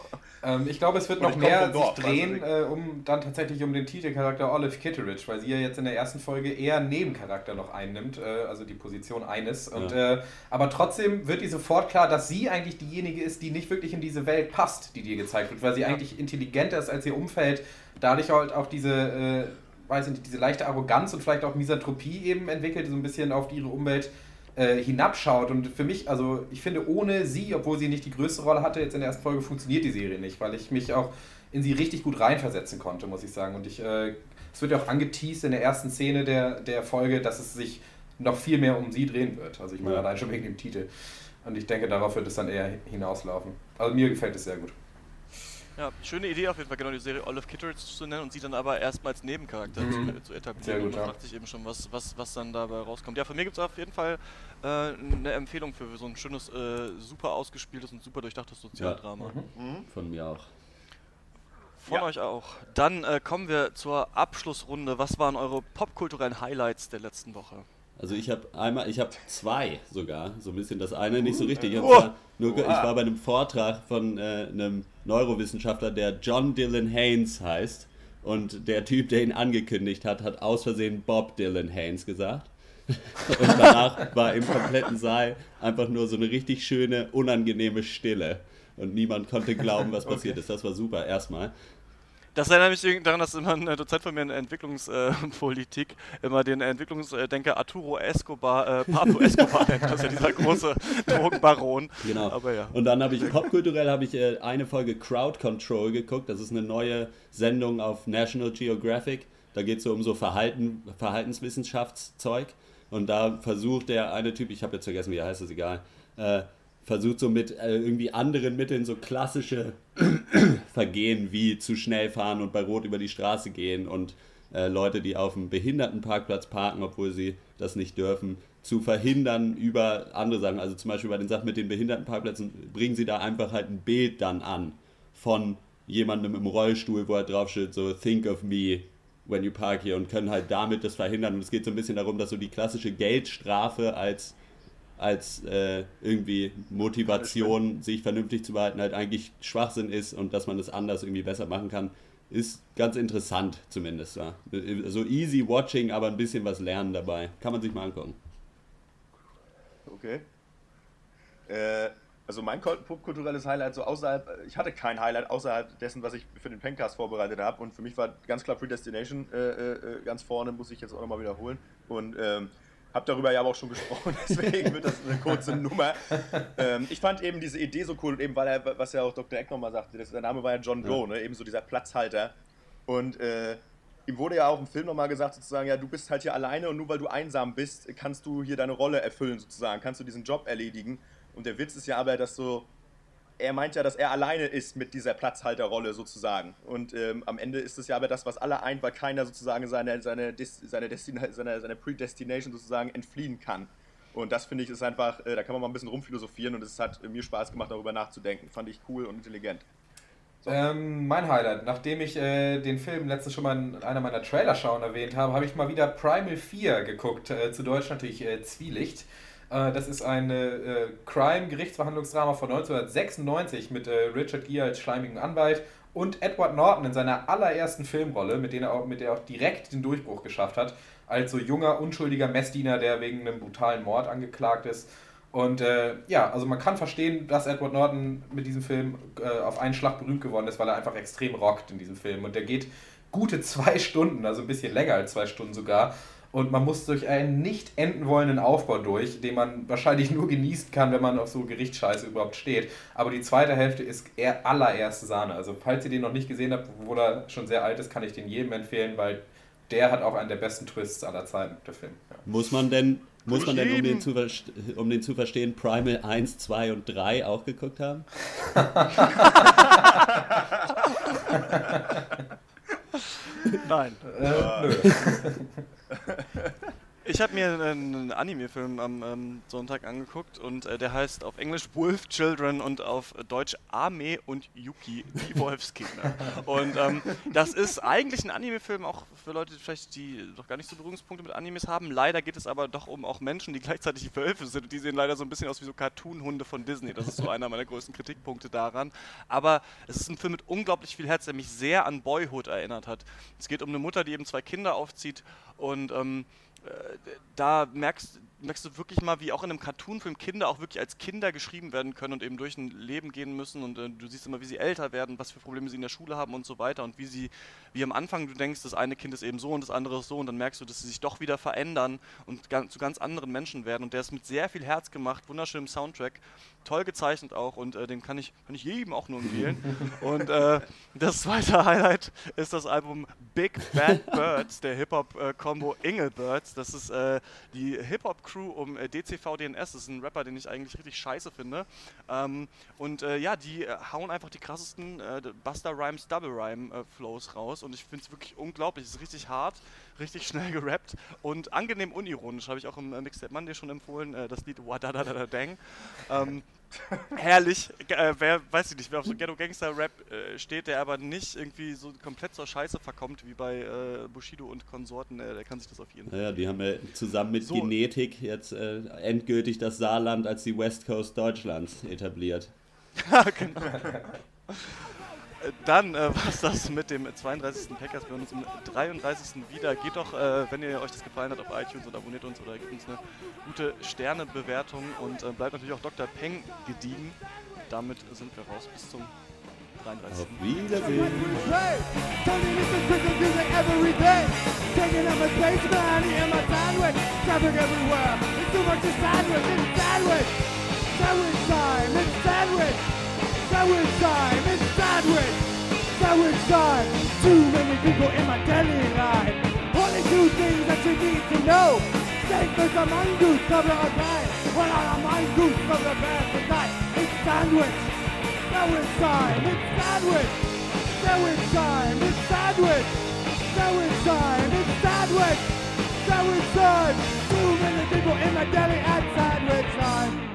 Ähm, ich glaube, es wird noch mehr vom sich Dorf, drehen, also äh, um dann tatsächlich um den Titelcharakter Olive Kitteridge, weil sie ja jetzt in der ersten Folge eher einen Nebencharakter noch einnimmt, äh, also die Position eines. Und, äh, aber trotzdem wird ihr sofort klar, dass sie eigentlich diejenige ist, die nicht wirklich in diese Welt passt, die dir gezeigt wird, weil sie eigentlich intelligenter ist als ihr Umfeld, dadurch halt auch diese, äh, weiß ich nicht, diese leichte Arroganz und vielleicht auch Misanthropie eben entwickelt, so ein bisschen auf ihre Umwelt äh, hinabschaut. Und für mich, also ich finde, ohne sie, obwohl sie nicht die größte Rolle hatte jetzt in der ersten Folge, funktioniert die Serie nicht, weil ich mich auch in sie richtig gut reinversetzen konnte, muss ich sagen. Und ich, äh, es wird ja auch angeteased in der ersten Szene der, der Folge, dass es sich noch viel mehr um sie drehen wird. Also ich meine, Ja. allein schon wegen dem Titel. Und ich denke, darauf wird es dann eher hinauslaufen. Also mir gefällt es sehr gut. Ja, schöne Idee auf jeden Fall, genau die Serie Olive Kitteridge zu nennen und sie dann aber erstmal als Nebencharakter Mhm. zu, zu etablieren. Sehr gut, und man ja. fragt sich eben schon, was, was, was dann dabei rauskommt. Ja, von mir gibt es auf jeden Fall äh, eine Empfehlung für so ein schönes, äh, super ausgespieltes und super durchdachtes Sozialdrama. von mir auch. Von Ja. euch auch. Dann äh, kommen wir zur Abschlussrunde. Was waren eure popkulturellen Highlights der letzten Woche? Also ich habe einmal, ich habe zwei sogar, so ein bisschen das eine nicht so richtig. Und Oh. nur, ich war bei einem Vortrag von äh, einem Neurowissenschaftler, der John Dylan Haynes heißt. Und der Typ, der ihn angekündigt hat, hat aus Versehen Bob Dylan Haynes gesagt. Und danach war im kompletten Saal einfach nur so eine richtig schöne, unangenehme Stille. Und niemand konnte glauben, was passiert ist. Das war super, erstmal. Das erinnert mich daran, dass immer ein äh, Dozent von mir in Entwicklungspolitik immer den Entwicklungsdenker Arturo Escobar, äh, Pablo Escobar nennt. Das ist ja dieser große Drogenbaron. Genau. Aber ja. Und dann habe ich popkulturell habe ich äh, eine Folge Crowd Control geguckt. Das ist eine neue Sendung auf National Geographic. Da geht es so um so Verhalten, Verhaltenswissenschaftszeug. Und da versucht der eine Typ, ich habe jetzt vergessen, wie er heißt, ist egal, äh, versucht so mit äh, irgendwie anderen Mitteln so klassische Vergehen wie zu schnell fahren und bei Rot über die Straße gehen und äh, Leute, die auf dem Behindertenparkplatz parken, obwohl sie das nicht dürfen, zu verhindern über andere Sachen. Also zum Beispiel bei den Sachen mit den Behindertenparkplätzen bringen sie da einfach halt ein Bild dann an von jemandem im Rollstuhl, wo er draufsteht, so Think of me when you park here und können halt damit das verhindern. Und es geht so ein bisschen darum, dass so die klassische Geldstrafe als als äh, irgendwie Motivation, sich vernünftig zu behalten, halt eigentlich Schwachsinn ist und dass man das anders irgendwie besser machen kann, ist ganz interessant zumindest. Ja. So easy watching, aber ein bisschen was lernen dabei. Kann man sich mal angucken. Okay. Äh, also mein kul- popkulturelles Highlight, so außerhalb, ich hatte kein Highlight außerhalb dessen, was ich für den Pencast vorbereitet habe. Und für mich war ganz klar Predestination äh, äh, ganz vorne, muss ich jetzt auch nochmal wiederholen. Und ähm, habe darüber ja aber auch schon gesprochen, deswegen wird das eine kurze Nummer. Ähm, ich fand eben diese Idee so cool, eben weil er, was ja auch Dr. Eck nochmal sagte, das, der Name war ja John Doe, ne? eben so dieser Platzhalter. Und äh, ihm wurde ja auch im Film nochmal gesagt, sozusagen, ja, du bist halt hier alleine und nur weil du einsam bist, kannst du hier deine Rolle erfüllen, sozusagen, kannst du diesen Job erledigen. Und der Witz ist ja aber, dass so, er meint ja, dass er alleine ist mit dieser Platzhalterrolle sozusagen. Und ähm, am Ende ist es ja aber das, was alle eint, weil keiner sozusagen seine, seine, Des, seine, Destina, seine, seine Predestination sozusagen entfliehen kann. Und das finde ich ist einfach, äh, da kann man mal ein bisschen rumphilosophieren und es hat äh, mir Spaß gemacht, darüber nachzudenken. Fand ich cool und intelligent. Ähm, mein Highlight, nachdem ich äh, den Film letztens schon mal in einer meiner Trailer-Schauen erwähnt habe, habe ich mal wieder Primal 4 geguckt, äh, zu Deutsch natürlich äh, Zwielicht. Äh, das ist ein äh, Crime-Gerichtsverhandlungsdrama von 1996 mit äh, Richard Gere als schleimigen Anwalt und Edward Norton in seiner allerersten Filmrolle, mit, er auch, mit der er auch direkt den Durchbruch geschafft hat, als so junger, unschuldiger Messdiener, der wegen einem brutalen Mord angeklagt ist. Und äh, ja, also man kann verstehen, dass Edward Norton mit diesem Film äh, auf einen Schlag berühmt geworden ist, weil er einfach extrem rockt in diesem Film. Und der geht gute zwei Stunden, also ein bisschen länger als zwei Stunden sogar. Und man muss durch einen nicht enden wollenden Aufbau durch, den man wahrscheinlich nur genießen kann, wenn man auf so Gerichtsscheiße überhaupt steht. Aber die zweite Hälfte ist eher allererste Sahne. Also falls ihr den noch nicht gesehen habt, wo er schon sehr alt ist, kann ich den jedem empfehlen, weil der hat auch einen der besten Twists aller Zeiten, der Film. Ja. Muss man denn muss man denn, um den, zu, um den zu verstehen, Primal 1, 2 und 3 auch geguckt haben? Nein. Äh, nö. Ich habe mir einen Anime-Film am ähm, Sonntag angeguckt und äh, der heißt auf Englisch Wolf Children und auf Deutsch Ame und Yuki, die Wolfskinder. und ähm, das ist eigentlich ein Anime-Film, auch für Leute, die vielleicht die doch gar nicht so Berührungspunkte mit Animes haben. Leider geht es aber doch um auch Menschen, die gleichzeitig Wölfe sind. Die sehen leider so ein bisschen aus wie so Cartoon-Hunde von Disney. Das ist so einer meiner größten Kritikpunkte daran. Aber es ist ein Film mit unglaublich viel Herz, der mich sehr an Boyhood erinnert hat. Es geht um eine Mutter, die eben zwei Kinder aufzieht und ähm, äh, da merkst, merkst du wirklich mal, wie auch in einem Cartoonfilm Kinder auch wirklich als Kinder geschrieben werden können und eben durch ein Leben gehen müssen und äh, du siehst immer, wie sie älter werden, was für Probleme sie in der Schule haben und so weiter und wie sie, wie am Anfang du denkst, das eine Kind ist eben so und das andere ist so und dann merkst du, dass sie sich doch wieder verändern und ganz, zu ganz anderen Menschen werden und der ist mit sehr viel Herz gemacht, wunderschönem Soundtrack, toll gezeichnet auch und äh, den kann ich, kann ich jedem auch nur empfehlen. und äh, das zweite Highlight ist das Album Big Bad Birds, der Hip-Hop-Combo äh, Engelbirds. Das ist äh, die Hip-Hop-Crew um äh, DCV DNS. Das ist ein Rapper, den ich eigentlich richtig scheiße finde. Ähm, und äh, ja, die hauen einfach die krassesten Buster Rhymes, Double Rhyme Flows raus und ich finde es wirklich unglaublich. Es ist richtig hart, richtig schnell gerappt und angenehm unironisch. Habe ich auch im Mixtape Monday schon empfohlen, das Lied Wadadadada Dang. Ähm, herrlich. Äh, wer, weiß ich nicht, wer auf so Ghetto Gangster Rap äh, steht, der aber nicht irgendwie so komplett zur Scheiße verkommt wie bei äh, Bushido und Konsorten, äh, der kann sich das auf jeden Fall. Ja, die haben ja zusammen mit so. Genetik jetzt äh, endgültig das Saarland als die West Coast Deutschlands etabliert. genau. Dann äh, war es das mit dem 32. Packers. Wir hören uns im 33. wieder. Geht doch, äh, wenn ihr euch das gefallen hat, auf iTunes und abonniert uns oder gebt uns eine gute Sternebewertung und äh, bleibt natürlich auch Dr. Peng gediegen. Damit sind wir raus. Bis zum 33. Auf Wiedersehen. Sandwich time, it's sandwich! Sandwich time, it's sandwich! sandwich, sandwich time. Too many people in my deli. life. Only two things that you need to know. Steak is a mongoose cover the bag. Well, I'm a mongoose cover the bag tonight. It's sandwich, sandwich time. It's sandwich, sandwich time. It's sandwich, sandwich time. It's sandwich, sandwich time. Too many people in my deli at sandwich time.